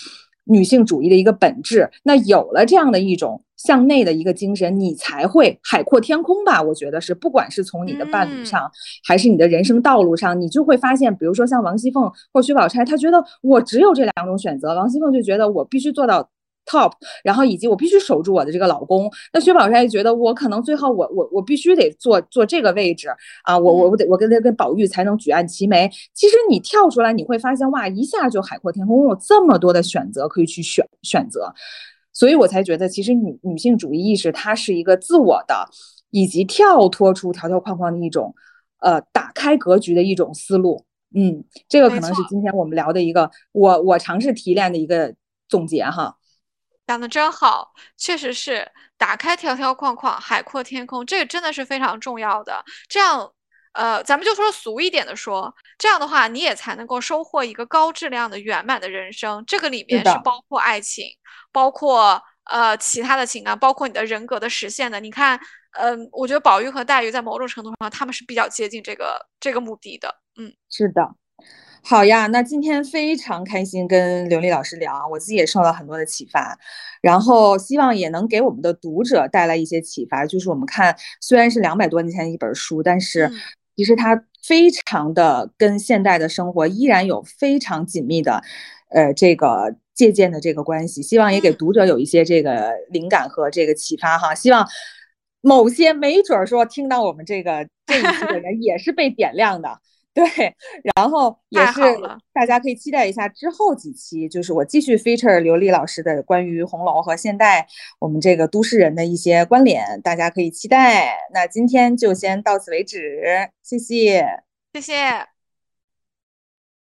女性主义的一个本质。那有了这样的一种向内的一个精神，你才会海阔天空吧？我觉得是，不管是从你的伴侣上，还是你的人生道路上，你就会发现，比如说像王熙凤或薛宝钗，她觉得我只有这两种选择。王熙凤就觉得我必须做到。top，然后以及我必须守住我的这个老公。那薛宝钗觉得我可能最后我我我必须得做做这个位置啊，我我我得我跟他跟宝玉才能举案齐眉。其实你跳出来你会发现哇，一下就海阔天空，我有这么多的选择可以去选选择。所以我才觉得，其实女女性主义意识它是一个自我的，以及跳脱出条条框框的一种，呃，打开格局的一种思路。嗯，这个可能是今天我们聊的一个我我尝试提炼的一个总结哈。讲的真好，确实是打开条条框框，海阔天空，这个真的是非常重要的。这样，呃，咱们就说俗一点的说，这样的话，你也才能够收获一个高质量的圆满的人生。这个里面是包括爱情，包括呃其他的情感，包括你的人格的实现的。你看，嗯，我觉得宝玉和黛玉在某种程度上，他们是比较接近这个这个目的的。嗯，是的。好呀，那今天非常开心跟刘丽老师聊，我自己也受到很多的启发，然后希望也能给我们的读者带来一些启发。就是我们看，虽然是两百多年前的一本书，但是其实它非常的跟现代的生活依然有非常紧密的，呃，这个借鉴的这个关系。希望也给读者有一些这个灵感和这个启发哈。希望某些没准说听到我们这个这一期的人也是被点亮的。对，然后也是大家可以期待一下之后几期，就是我继续 feature 刘丽老师的关于红楼和现代我们这个都市人的一些关联，大家可以期待。那今天就先到此为止，谢谢，谢谢。